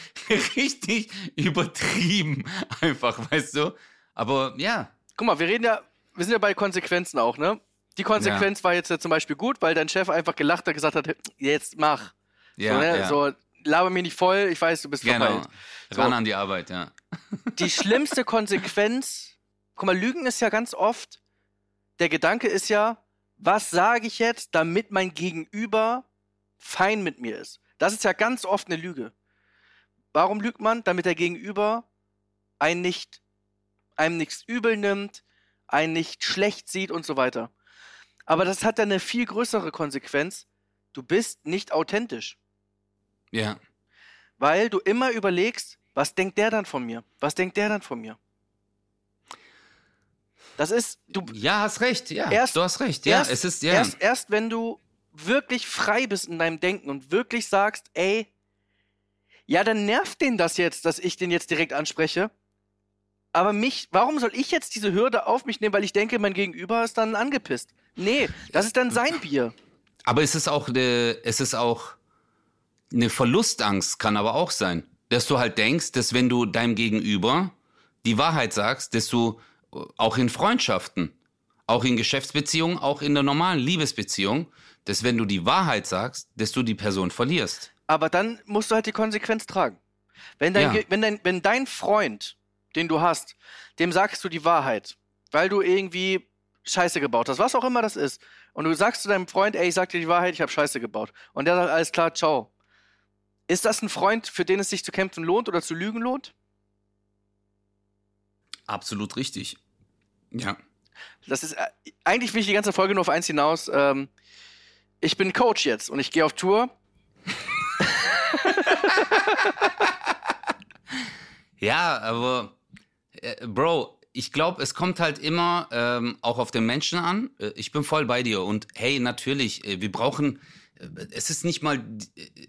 richtig übertrieben, einfach, weißt du? Aber ja,
Guck mal, wir reden ja, wir sind ja bei Konsequenzen auch, ne? Die Konsequenz war jetzt ja zum Beispiel gut, weil dein Chef einfach gelacht hat, gesagt hat, jetzt mach.
ja,
so, ne?
ja.
so, laber mir nicht voll, ich weiß, du bist
genau.
verpeilt. So.
Ran an die Arbeit, ja.
Die schlimmste [laughs] Konsequenz, guck mal, Lügen ist ja ganz oft, der Gedanke ist ja, was sage ich jetzt, damit mein Gegenüber fein mit mir ist? Das ist ja ganz oft eine Lüge. Warum lügt man? Damit der Gegenüber einen nicht, einem nichts übel nimmt, einen nicht schlecht sieht und so weiter. Aber das hat dann eine viel größere Konsequenz. Du bist nicht authentisch.
Ja,
Weil du immer überlegst, was denkt der dann von mir? Was denkt der dann von mir? Das ist, du,
ja, hast recht, ja,
Erst-
du hast recht, ja,
erst,
es ist, ja,
erst, erst wenn du wirklich frei bist in deinem Denken und wirklich sagst, ey, ja, dann nervt den das jetzt, dass ich den jetzt direkt anspreche. Aber mich, warum soll ich jetzt diese Hürde auf mich nehmen, weil ich denke, mein Gegenüber ist dann angepisst? Nee, das ist dann sein Bier.
Aber es ist auch eine, es ist auch eine Verlustangst, kann aber auch sein. Dass du halt denkst, dass wenn du deinem Gegenüber die Wahrheit sagst, dass du auch in Freundschaften, auch in Geschäftsbeziehungen, auch in der normalen Liebesbeziehung, dass wenn du die Wahrheit sagst, dass du die Person verlierst.
Aber dann musst du halt die Konsequenz tragen. Wenn dein,
Ja.
Wenn dein, wenn dein Freund, den du hast, dem sagst du die Wahrheit, weil du irgendwie Scheiße gebaut hast, was auch immer das ist, und du sagst zu deinem Freund, ey, ich sag dir die Wahrheit, ich habe Scheiße gebaut, und der sagt, alles klar, ciao. Ist das ein Freund, für den es sich zu kämpfen lohnt oder zu lügen lohnt?
Absolut richtig. Ja.
Das ist, äh, eigentlich will ich die ganze Folge nur auf eins hinaus. Ähm, ich bin Coach jetzt und ich gehe auf Tour. [laughs]
Ja, aber äh, Bro, ich glaube, es kommt halt immer ähm, auch auf den Menschen an. Äh, ich bin voll bei dir und hey, natürlich, äh, wir brauchen, es ist nicht mal äh,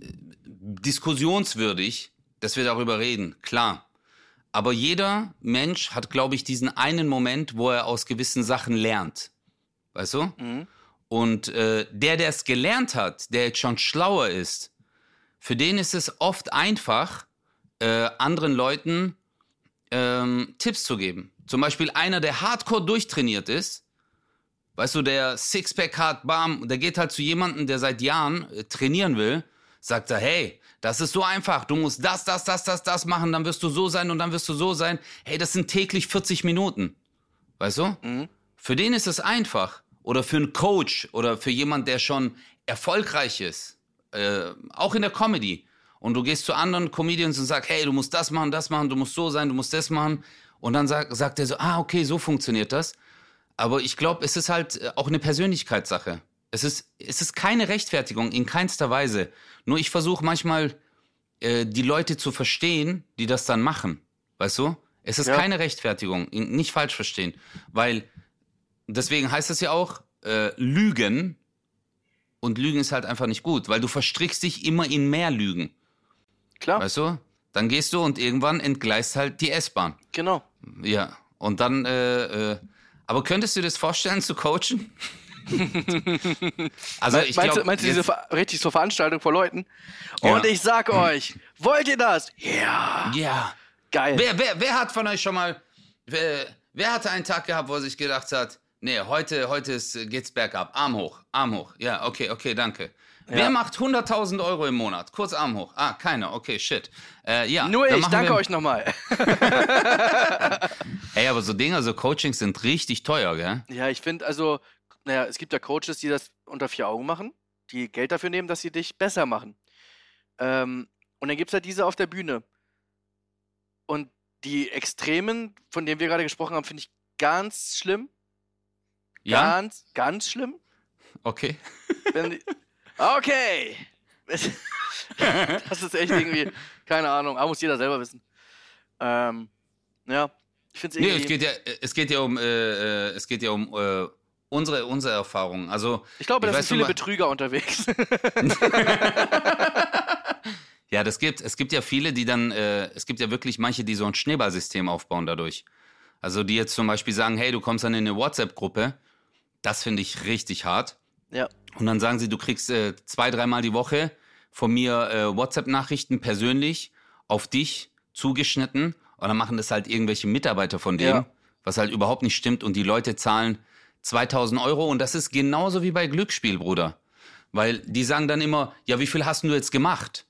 diskussionswürdig, dass wir darüber reden, klar. Aber jeder Mensch hat, glaube ich, diesen einen Moment, wo er aus gewissen Sachen lernt. Weißt du?
Mhm.
Und äh, der, der es gelernt hat, der jetzt schon schlauer ist, für den ist es oft einfach, äh, anderen Leuten ähm, Tipps zu geben. Zum Beispiel einer, der hardcore durchtrainiert ist, weißt du, der Sixpack hat, bam, der geht halt zu jemandem, der seit Jahren äh, trainieren will, sagt er, hey, das ist so einfach, du musst das, das, das, das, das machen, dann wirst du so sein und dann wirst du so sein. Hey, das sind täglich 40 Minuten. Weißt du?
Mhm.
Für den ist es einfach. Oder für einen Coach oder für jemand, der schon erfolgreich ist. Äh, auch in der Comedy. Und du gehst zu anderen Comedians und sagst, hey, du musst das machen, das machen, du musst so sein, du musst das machen. Und dann sag, sagt er so, ah, okay, so funktioniert das. Aber ich glaube, es ist halt äh, auch eine Persönlichkeitssache. Es ist, es ist keine Rechtfertigung in keinster Weise. Nur ich versuche manchmal, äh, die Leute zu verstehen, die das dann machen. Weißt du? Es ist
Ja.
keine Rechtfertigung. Nicht falsch verstehen. Weil deswegen heißt es ja auch, äh, Lügen. Und Lügen ist halt einfach nicht gut, weil du verstrickst dich immer in mehr Lügen.
Klar,
Weißt du? Dann gehst du und irgendwann entgleist halt die S-Bahn.
genau.
Ja. Und dann, äh, äh, aber könntest du dir das vorstellen zu coachen? [laughs] also ich
meinst, du-
glaube,
meinst du diese richtig so Veranstaltung vor Leuten?
Ja.
Und ich sag euch, wollt ihr das? Ja,
ja.
geil.
Wer, wer, wer hat von euch schon mal, wer, wer hatte einen Tag gehabt, wo er sich gedacht hat, nee, heute, heute ist, geht's bergab, Arm hoch, Arm hoch. Ja, okay, okay, danke. Wer macht 100.000 Euro im Monat? Kurz Arm hoch. Ah, keiner. Okay, shit. Äh, ja,
Nur ich, danke
wir,
euch nochmal. [laughs] [laughs]
Ey, aber so Dinge, so Coachings sind richtig teuer, gell?
Ja, ich finde, also, naja, es gibt ja Coaches, die das unter vier Augen machen, die Geld dafür nehmen, dass sie dich besser machen. Ähm, und dann gibt es ja diese auf der Bühne. Und die Extremen, von denen wir gerade gesprochen haben, finde ich ganz schlimm.
Ja?
Ganz, ganz schlimm.
Okay.
Wenn [laughs] okay. das ist echt irgendwie, keine Ahnung, aber muss jeder selber wissen. Ähm, ja, ich finde es
Nee,
irgendwie.
es geht ja, es geht ja um, äh, äh, es geht ja um äh, unsere, unsere Erfahrungen. Also,
ich glaube,
ich
da sind viele
Be-
Betrüger unterwegs. [laughs]
ja, das gibt, es gibt ja viele, die dann, äh, es gibt ja wirklich manche, die so ein Schneeballsystem aufbauen dadurch. Also, die jetzt zum Beispiel sagen, hey, du kommst dann in eine WhatsApp-Gruppe. Das finde ich richtig hart.
ja,
Und dann sagen sie, du kriegst äh, zwei, dreimal die Woche von mir äh, WhatsApp-Nachrichten persönlich auf dich zugeschnitten. Und dann machen das halt irgendwelche Mitarbeiter von denen,
Ja.
was halt überhaupt nicht stimmt. Und die Leute zahlen 2000 Euro. Und das ist genauso wie bei Glücksspiel, Bruder. Weil die sagen dann immer, ja, wie viel hast du jetzt gemacht?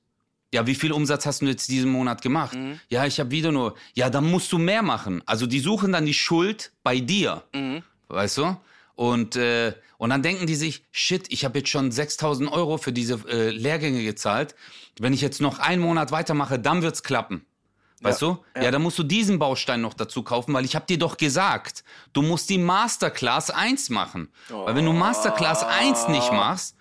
Ja, wie viel Umsatz hast du jetzt diesen Monat gemacht?
Mhm.
Ja, ich habe wieder nur. Ja, dann musst du mehr machen. Also die suchen dann die Schuld bei dir.
mhm.
Weißt du? Und, äh, und dann denken die sich, shit, ich habe jetzt schon 6000 Euro für diese äh, Lehrgänge gezahlt. Wenn ich jetzt noch einen Monat weitermache, dann wird's klappen. Weißt
Ja,
du?
ja.
Ja. dann musst du diesen Baustein noch dazu kaufen, weil ich habe dir doch gesagt, du musst die Masterclass 1 machen. Weil wenn du Masterclass 1 nicht machst,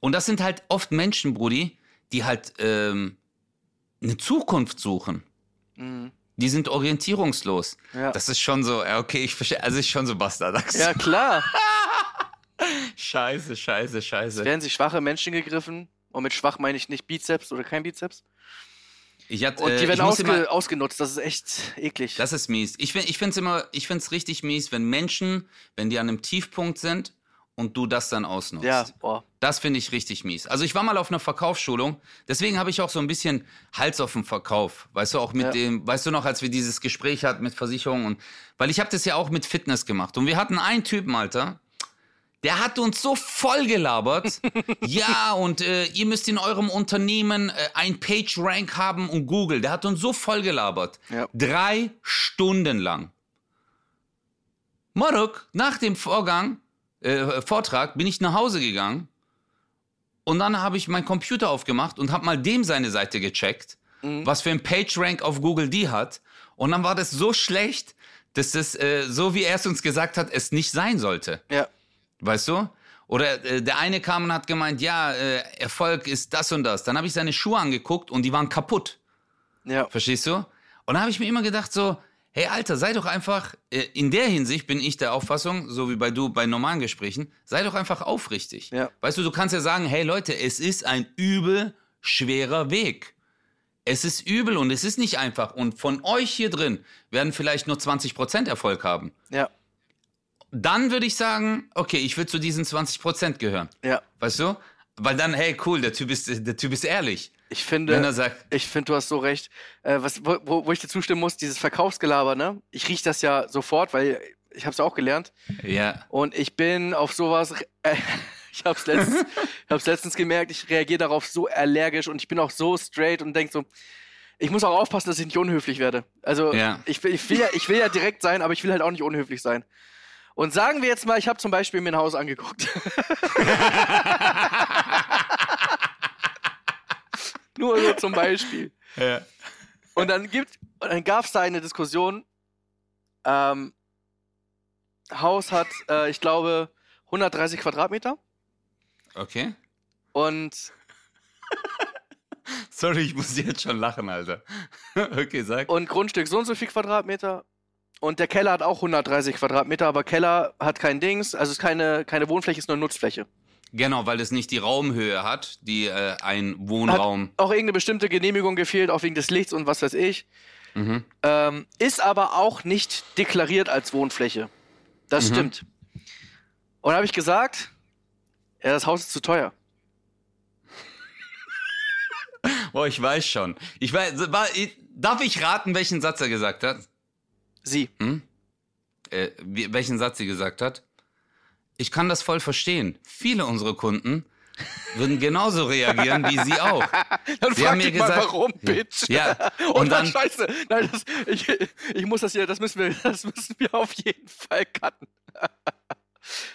und das sind halt oft Menschen, Brudi, die halt ähm, eine Zukunft suchen.
Mhm.
Die sind orientierungslos.
Ja.
Das ist schon so, ja, okay, ich verstehe, also ist schon so Bastard.
ja, klar. [laughs]
Scheiße, scheiße, scheiße.
Werden sich schwache Menschen gegriffen. Und mit schwach meine ich nicht Bizeps oder kein Bizeps.
Hatte,
Und die
äh,
werden ausge
immer,
ausgenutzt. Das ist echt eklig.
Das ist mies. Ich, find- ich finde es immer, ich finde es richtig mies, wenn Menschen, wenn die an einem Tiefpunkt sind und du das dann ausnutzt.
ja, boah.
Das finde ich richtig mies. Also ich war mal auf einer Verkaufsschulung, deswegen habe ich auch so ein bisschen Hals auf dem Verkauf. Weißt du, auch mit
Ja.
dem, weißt du noch, als wir dieses Gespräch hatten mit Versicherungen und, weil ich habe das ja auch mit Fitness gemacht und wir hatten einen Typen, Alter, der hat uns so voll gelabert. [laughs] ja, und äh, ihr müsst in eurem Unternehmen äh, ein Page-Rank haben und Google. Der hat uns so voll gelabert.
Ja.
Drei Stunden lang. Moruk, nach dem Vorgang, äh, Vortrag bin ich nach Hause gegangen und dann habe ich meinen Computer aufgemacht und habe mal dem seine Seite gecheckt,
Mhm.
was für ein PageRank auf Google die hat. Und dann war das so schlecht, dass das, äh, so wie er es uns gesagt hat, es nicht sein sollte.
Ja.
Weißt du? Oder äh, der eine kam und hat gemeint, ja, äh, Erfolg ist das und das. Dann habe ich seine Schuhe angeguckt und die waren kaputt.
Ja.
Verstehst du? Und dann habe ich mir immer gedacht so, hey Alter, sei doch einfach, äh, in der Hinsicht bin ich der Auffassung, so wie bei du bei normalen Gesprächen, sei doch einfach aufrichtig.
Ja.
Weißt du, du kannst ja sagen, hey Leute, es ist ein übel schwerer Weg. Es ist übel und es ist nicht einfach. Und von euch hier drin werden vielleicht nur 20% Erfolg haben.
Ja.
Dann würde ich sagen, okay, ich will zu diesen 20% gehören.
Ja.
Weißt du? Weil dann, hey, cool, der Typ ist, der Typ ist ehrlich.
Ich finde.
Wenn er sagt,
Ich finde, du hast so recht. Äh, was, wo, wo wo ich dir zustimmen muss, dieses Verkaufsgelaber, ne? Ich rieche das ja sofort, weil ich habe es auch gelernt.
ja,
Und ich bin auf sowas. Äh, [laughs] ich habe es letztens, [laughs] ich hab's letztens gemerkt, ich reagiere darauf so allergisch und ich bin auch so straight und denke so. Ich muss auch aufpassen, dass ich nicht unhöflich werde. Also
Ja.
ich, will, ich, will ja, ich will ja direkt sein, aber ich will halt auch nicht unhöflich sein. Und sagen wir jetzt mal, ich habe zum Beispiel mir ein Haus angeguckt. [laughs] Nur so zum Beispiel.
ja.
Und dann gibt, und dann gab es da eine Diskussion. Ähm, Haus hat, äh, ich glaube, 130 Quadratmeter
Okay.
und, [laughs]
Sorry, ich muss jetzt schon lachen, Alter. [laughs] okay, sag.
und Grundstück so und so viel Quadratmeter. Und der Keller hat auch 130 Quadratmeter, aber Keller hat kein Dings, also ist keine, keine Wohnfläche, ist nur Nutzfläche.
Genau, weil es nicht die Raumhöhe hat, die äh, ein Wohnraum.
Auch irgendeine bestimmte Genehmigung gefehlt, auch wegen des Lichts und was weiß ich.
Mhm.
Ähm, ist aber auch nicht deklariert als Wohnfläche. Das
Mhm.
stimmt. Und habe ich gesagt, ja, das Haus ist zu teuer. [laughs]
Boah, ich weiß schon. Ich weiß, war, darf ich raten, welchen Satz er gesagt hat?
Sie.
Hm? Äh, welchen Satz sie gesagt hat? Ich kann das voll verstehen. Viele unserer Kunden würden genauso reagieren wie sie auch. [laughs]
Dann
Sie
frag
haben mir
mal,
gesagt-
warum, Bitch.
Ja, [laughs]
Und,
und
dann,
dann-
scheiße. Nein, das, ich, ich muss das hier, das müssen wir, [laughs] das müssen wir auf jeden Fall cutten.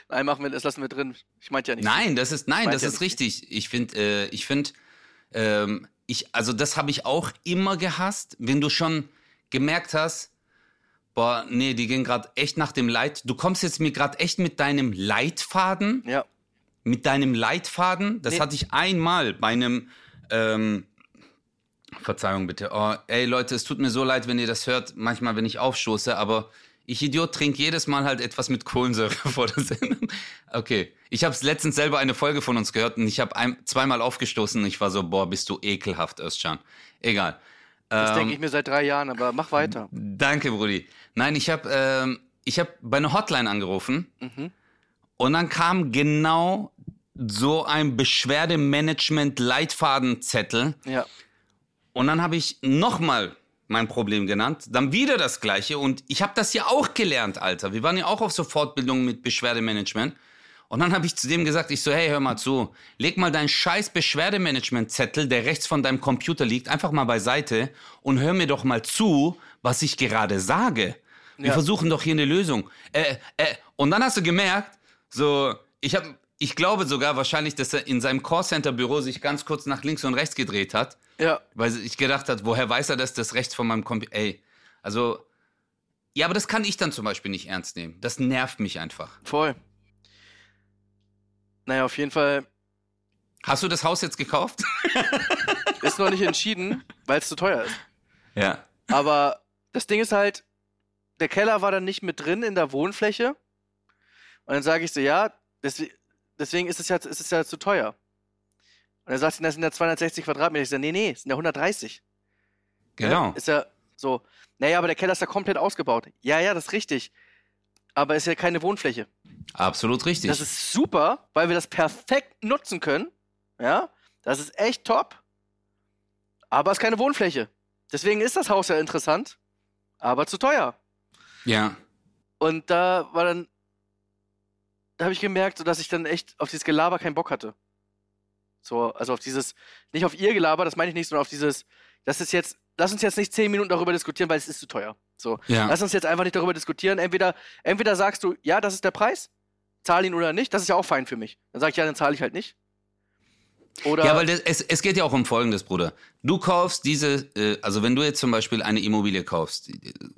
Nein, machen wir, das lassen wir drin. Ich meinte ja nicht.
Nein, das ist nein, das
ja
ist
nicht
richtig. Ich finde, äh, ich finde, ähm, ich also das habe ich auch immer gehasst, wenn du schon gemerkt hast, boah, nee, die gehen gerade echt nach dem Leit. Du kommst jetzt mir gerade echt mit deinem Leitfaden,
Ja.
mit deinem Leitfaden. Das
Nee.
hatte ich einmal bei einem, ähm, Verzeihung bitte. Oh, ey Leute, es tut mir so leid, wenn ihr das hört, manchmal, wenn ich aufstoße, aber ich Idiot trinke jedes Mal halt etwas mit Kohlensäure [laughs] vor der Sendung. Okay, ich habe letztens selber eine Folge von uns gehört und ich habe zweimal aufgestoßen und ich war so, boah, bist du ekelhaft, Özcan. Egal.
Das
Ähm,
denke ich mir seit drei Jahren, aber mach weiter.
Danke, Brudi. Nein, ich habe ähm, ich hab bei einer Hotline angerufen
Mhm.
und dann kam genau so ein Beschwerdemanagement-Leitfadenzettel
Ja.
und dann habe ich nochmal mein Problem genannt, dann wieder das gleiche und ich habe das ja auch gelernt, Alter. Wir waren ja auch auf so Fortbildungen mit Beschwerdemanagement und dann habe ich zu dem gesagt, ich so, hey, hör mal zu, leg mal deinen scheiß Beschwerdemanagement-Zettel, der rechts von deinem Computer liegt, einfach mal beiseite und hör mir doch mal zu, was ich gerade sage. Wir
Ja.
versuchen doch hier eine Lösung. Äh, äh, und dann hast du gemerkt, so, ich habe, ich glaube sogar wahrscheinlich, dass er in seinem Callcenter-Büro sich ganz kurz nach links und rechts gedreht hat,
Ja.
weil ich gedacht hat, woher weiß er das, das rechts von meinem Computer, ey, also, ja, aber das kann ich dann zum Beispiel nicht ernst nehmen. Das nervt mich einfach.
Voll. Naja, auf jeden Fall
Hast du das Haus jetzt gekauft? [laughs]
ist noch nicht entschieden, weil es zu teuer ist.
Ja.
Aber das Ding ist halt, der Keller war dann nicht mit drin in der Wohnfläche. Und dann sage ich so, ja, deswegen, ist es ja, ist es ja zu teuer. Und dann sagt sie, das sind ja 260 Quadratmeter. Ich sage, nee, nee, es sind ja 130.
Genau.
Ne? Ist ja so, naja, aber der Keller ist ja komplett ausgebaut. Ja, ja, das ist richtig. Aber ist ja keine Wohnfläche.
Absolut richtig.
Das ist super, weil wir das perfekt nutzen können. Ja, das ist echt top. Aber es ist keine Wohnfläche. Deswegen ist das Haus ja interessant, aber zu teuer.
Ja.
Und da war dann, da habe ich gemerkt, so dass ich dann echt auf dieses Gelaber keinen Bock hatte. So, also auf dieses, nicht auf ihr Gelaber, das meine ich nicht, sondern auf dieses, das ist jetzt, lass uns jetzt nicht zehn Minuten darüber diskutieren, weil es ist zu teuer. So,
Ja.
lass uns jetzt einfach nicht darüber diskutieren. Entweder, entweder sagst du, ja, das ist der Preis, zahl ihn oder nicht, das ist ja auch fein für mich. Dann sage ich, ja, dann zahle ich halt nicht. Oder,
Ja, weil das, es, es geht ja auch um Folgendes, Bruder. Du kaufst diese, äh, also wenn du jetzt zum Beispiel eine Immobilie kaufst,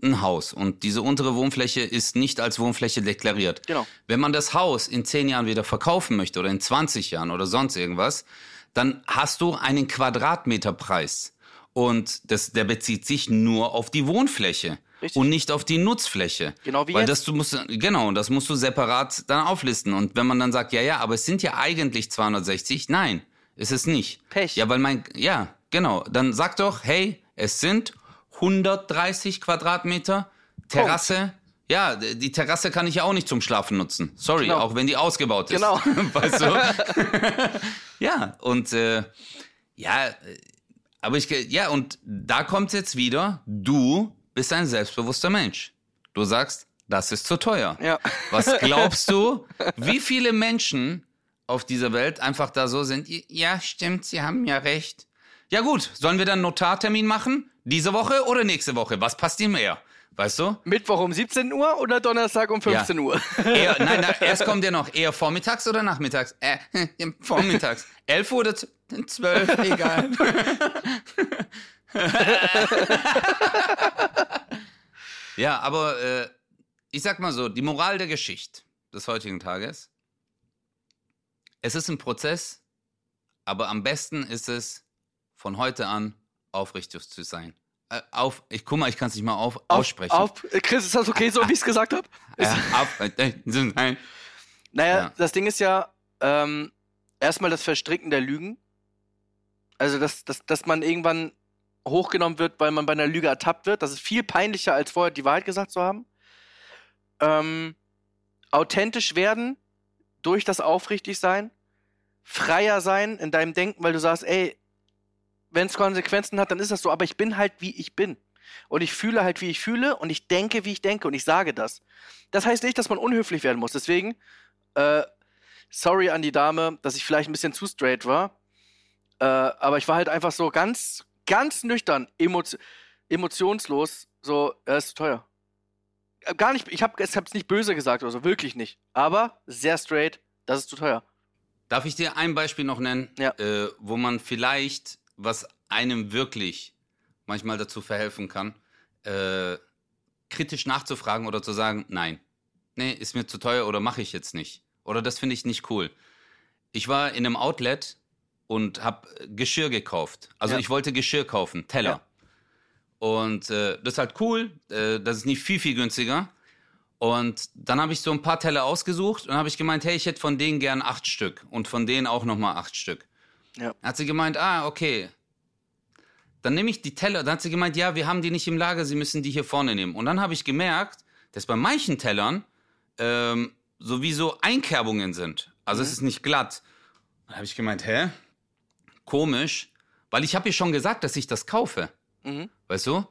ein Haus, und diese untere Wohnfläche ist nicht als Wohnfläche deklariert.
Genau.
Wenn man das Haus in 10 Jahren wieder verkaufen möchte oder in 20 Jahren oder sonst irgendwas, dann hast du einen Quadratmeterpreis. Und das, der bezieht sich nur auf die Wohnfläche
Richtig.
und nicht auf die Nutzfläche.
Genau wie
Weil
jetzt.
das du musst, genau, das musst du separat dann auflisten. Und wenn man dann sagt, ja, ja, aber es sind ja eigentlich 260, nein, ist es nicht.
Pech.
Ja, weil mein, ja, genau. Dann sag doch, hey, es sind 130 Quadratmeter Terrasse. Ja, d- die Terrasse kann ich ja auch nicht zum Schlafen nutzen. Sorry,
Genau.
auch wenn die ausgebaut ist.
Genau. [laughs]
weißt du? [laughs] ja, und äh, ja, aber ich, ja, und da kommt jetzt wieder, du bist ein selbstbewusster Mensch. Du sagst, das ist zu teuer.
Ja.
Was glaubst du, [laughs] wie viele Menschen auf dieser Welt einfach da so sind? Ja, stimmt, sie haben ja recht. Ja gut, sollen wir dann einen Notartermin machen? Diese Woche oder nächste Woche? Was passt dir mehr? Weißt du?
Mittwoch um 17 Uhr oder Donnerstag um 15
Ja.
Uhr? [laughs]
Eher, nein, nein, erst kommt ja noch. Eher vormittags oder nachmittags? Äh, [laughs] vormittags. [laughs] 11 Uhr oder z- 12, egal. ja, aber äh, ich sag mal so, die Moral der Geschichte des heutigen Tages. Es ist ein Prozess, aber am besten ist es, von heute an aufrichtig zu sein. Äh, auf, ich guck mal, ich kann es nicht mal auf, aussprechen.
Auf, auf, Chris, ist das okay, so wie ich es gesagt habe? [laughs]
Äh, auf, äh, nein.
Naja,
Ja.
das Ding ist ja, ähm, erstmal das Verstricken der Lügen. Also, dass, dass, dass man irgendwann hochgenommen wird, weil man bei einer Lüge ertappt wird. Das ist viel peinlicher, als vorher die Wahrheit gesagt zu haben. Ähm, authentisch werden durch das Aufrichtigsein. Freier sein in deinem Denken, weil du sagst, ey, wenn es Konsequenzen hat, dann ist das so, aber ich bin halt, wie ich bin. Und ich fühle halt, wie ich fühle und ich denke, wie ich denke und ich sage das. Das heißt nicht, dass man unhöflich werden muss. Deswegen, äh, sorry an die Dame, dass ich vielleicht ein bisschen zu straight war. Äh, aber ich war halt einfach so ganz, ganz nüchtern, emotio emotionslos. So, er ist zu teuer. Äh, Gar nicht, ich habe es nicht böse gesagt oder so, wirklich nicht. Aber sehr straight, das ist zu teuer.
Darf ich dir ein Beispiel noch nennen,
Ja.
äh, wo man vielleicht, was einem wirklich manchmal dazu verhelfen kann? äh, kritisch nachzufragen oder zu sagen, nein, nee, ist mir zu teuer oder mache ich jetzt nicht. Oder das finde ich nicht cool. Ich war in einem Outlet und habe Geschirr gekauft. Also
Ja.
ich wollte Geschirr kaufen, Teller.
Ja.
Und äh, das ist halt cool, äh, das ist nicht viel, viel günstiger. Und dann habe ich so ein paar Teller ausgesucht und habe ich gemeint, hey, ich hätte von denen gern acht Stück und von denen auch nochmal acht Stück.
Ja.
Hat sie gemeint, ah, okay. Dann nehme ich die Teller. Dann hat sie gemeint, ja, wir haben die nicht im Lager, Sie müssen die hier vorne nehmen. Und dann habe ich gemerkt, dass bei manchen Tellern ähm, sowieso Einkerbungen sind. Also es ist nicht glatt. Dann habe ich gemeint, hä? Komisch, weil ich habe ihr schon gesagt, dass ich das kaufe.
Mhm.
Weißt du? Und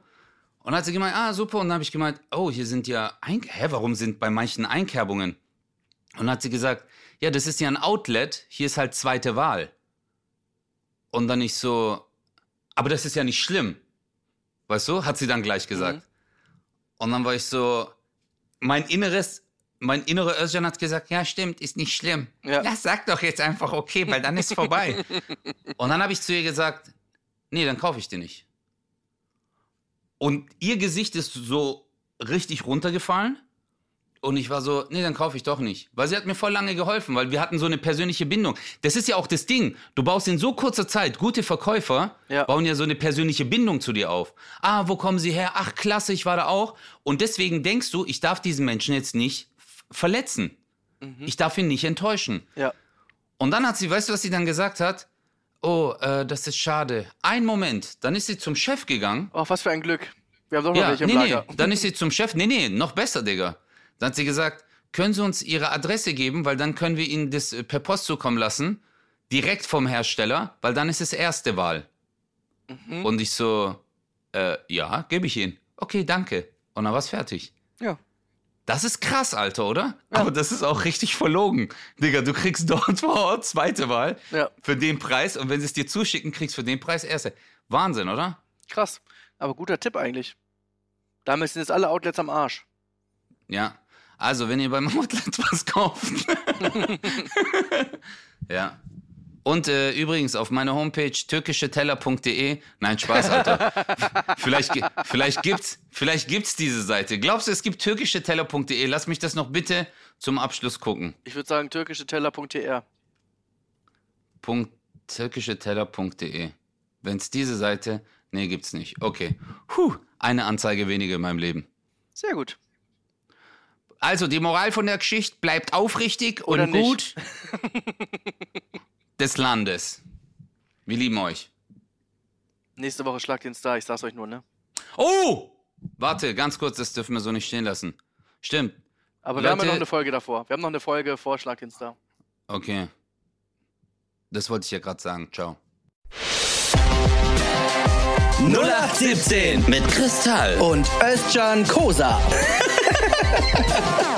dann hat sie gemeint, ah, super. Und dann habe ich gemeint, oh, hier sind ja, Ein hä, warum sind bei manchen Einkerbungen? Und dann hat sie gesagt, ja, das ist ja ein Outlet, hier ist halt zweite Wahl. Und dann ich so, aber das ist ja nicht schlimm. Weißt du? Hat sie dann gleich gesagt. Und dann war ich so, mein inneres, mein innerer Özcan hat gesagt, ja, stimmt, ist nicht schlimm.
Ja.
Ja, sag doch jetzt einfach okay, weil dann ist vorbei. [laughs] Und dann habe ich zu ihr gesagt, nee, dann kaufe ich dir nicht. Und ihr Gesicht ist so richtig runtergefallen. Und ich war so, nee, dann kaufe ich doch nicht. Weil sie hat mir voll lange geholfen, weil wir hatten so eine persönliche Bindung. Das ist ja auch das Ding. Du baust in so kurzer Zeit, gute Verkäufer
Ja.
bauen ja so eine persönliche Bindung zu dir auf. Ah, wo kommen sie her? Ach, klasse, ich war da auch. Und deswegen denkst du, ich darf diesen Menschen jetzt nicht verletzen. Ich darf ihn nicht enttäuschen.
Ja.
Und dann hat sie, weißt du, was sie dann gesagt hat? Oh, äh, das ist schade. Ein Moment. Dann ist sie zum Chef gegangen.
Oh, was für ein Glück. Wir haben doch noch
Ja,
welche im
nee, nee.
Lager.
Dann ist sie zum Chef. Nee, nee, noch besser, Digga. Dann hat sie gesagt, können Sie uns Ihre Adresse geben, weil dann können wir Ihnen das äh, per Post zukommen lassen. Direkt vom Hersteller, weil dann ist es erste Wahl.
Mhm.
Und ich so, äh, ja, gebe ich Ihnen. Okay, danke. Und dann war's fertig.
Ja.
Das ist krass, Alter, oder?
Ja.
Aber das ist auch richtig verlogen. Digga, du kriegst [laughs] dort vor Ort zweite Wahl
Ja.
für den Preis und wenn sie es dir zuschicken, kriegst du für den Preis erste. Wahnsinn, oder?
Krass. Aber guter Tipp eigentlich. Damit sind jetzt alle Outlets am Arsch.
Ja. Also, wenn ihr beim [laughs] Outlet was kauft. [laughs] ja. Und äh, übrigens auf meiner Homepage türkischeteller.de. Nein, Spaß, Alter. [laughs] vielleicht, vielleicht gibt's, vielleicht gibt's diese Seite. Glaubst du, es gibt türkischeteller.de? Lass mich das noch bitte zum Abschluss gucken.
Ich würde sagen türkischeteller.tr.
Türkischeteller.de. Wenn es diese Seite. Nee, gibt's nicht. Okay. Puh, eine Anzeige weniger in meinem Leben.
Sehr gut.
Also, die Moral von der Geschichte bleibt aufrichtig
Oder
und gut [laughs] des Landes. Wir lieben euch.
Nächste Woche schlagt den Star, ich sag's euch nur, ne?
Oh! Warte, ganz kurz, das dürfen wir so nicht stehen lassen. Stimmt.
Aber wir haben ja
Leute-
noch eine Folge davor. Wir haben noch eine Folge vor Schlag den Star.
Okay. Das wollte ich ja gerade sagen. Ciao.
0817 mit Kristall.
Und Özcan Kosa. [laughs]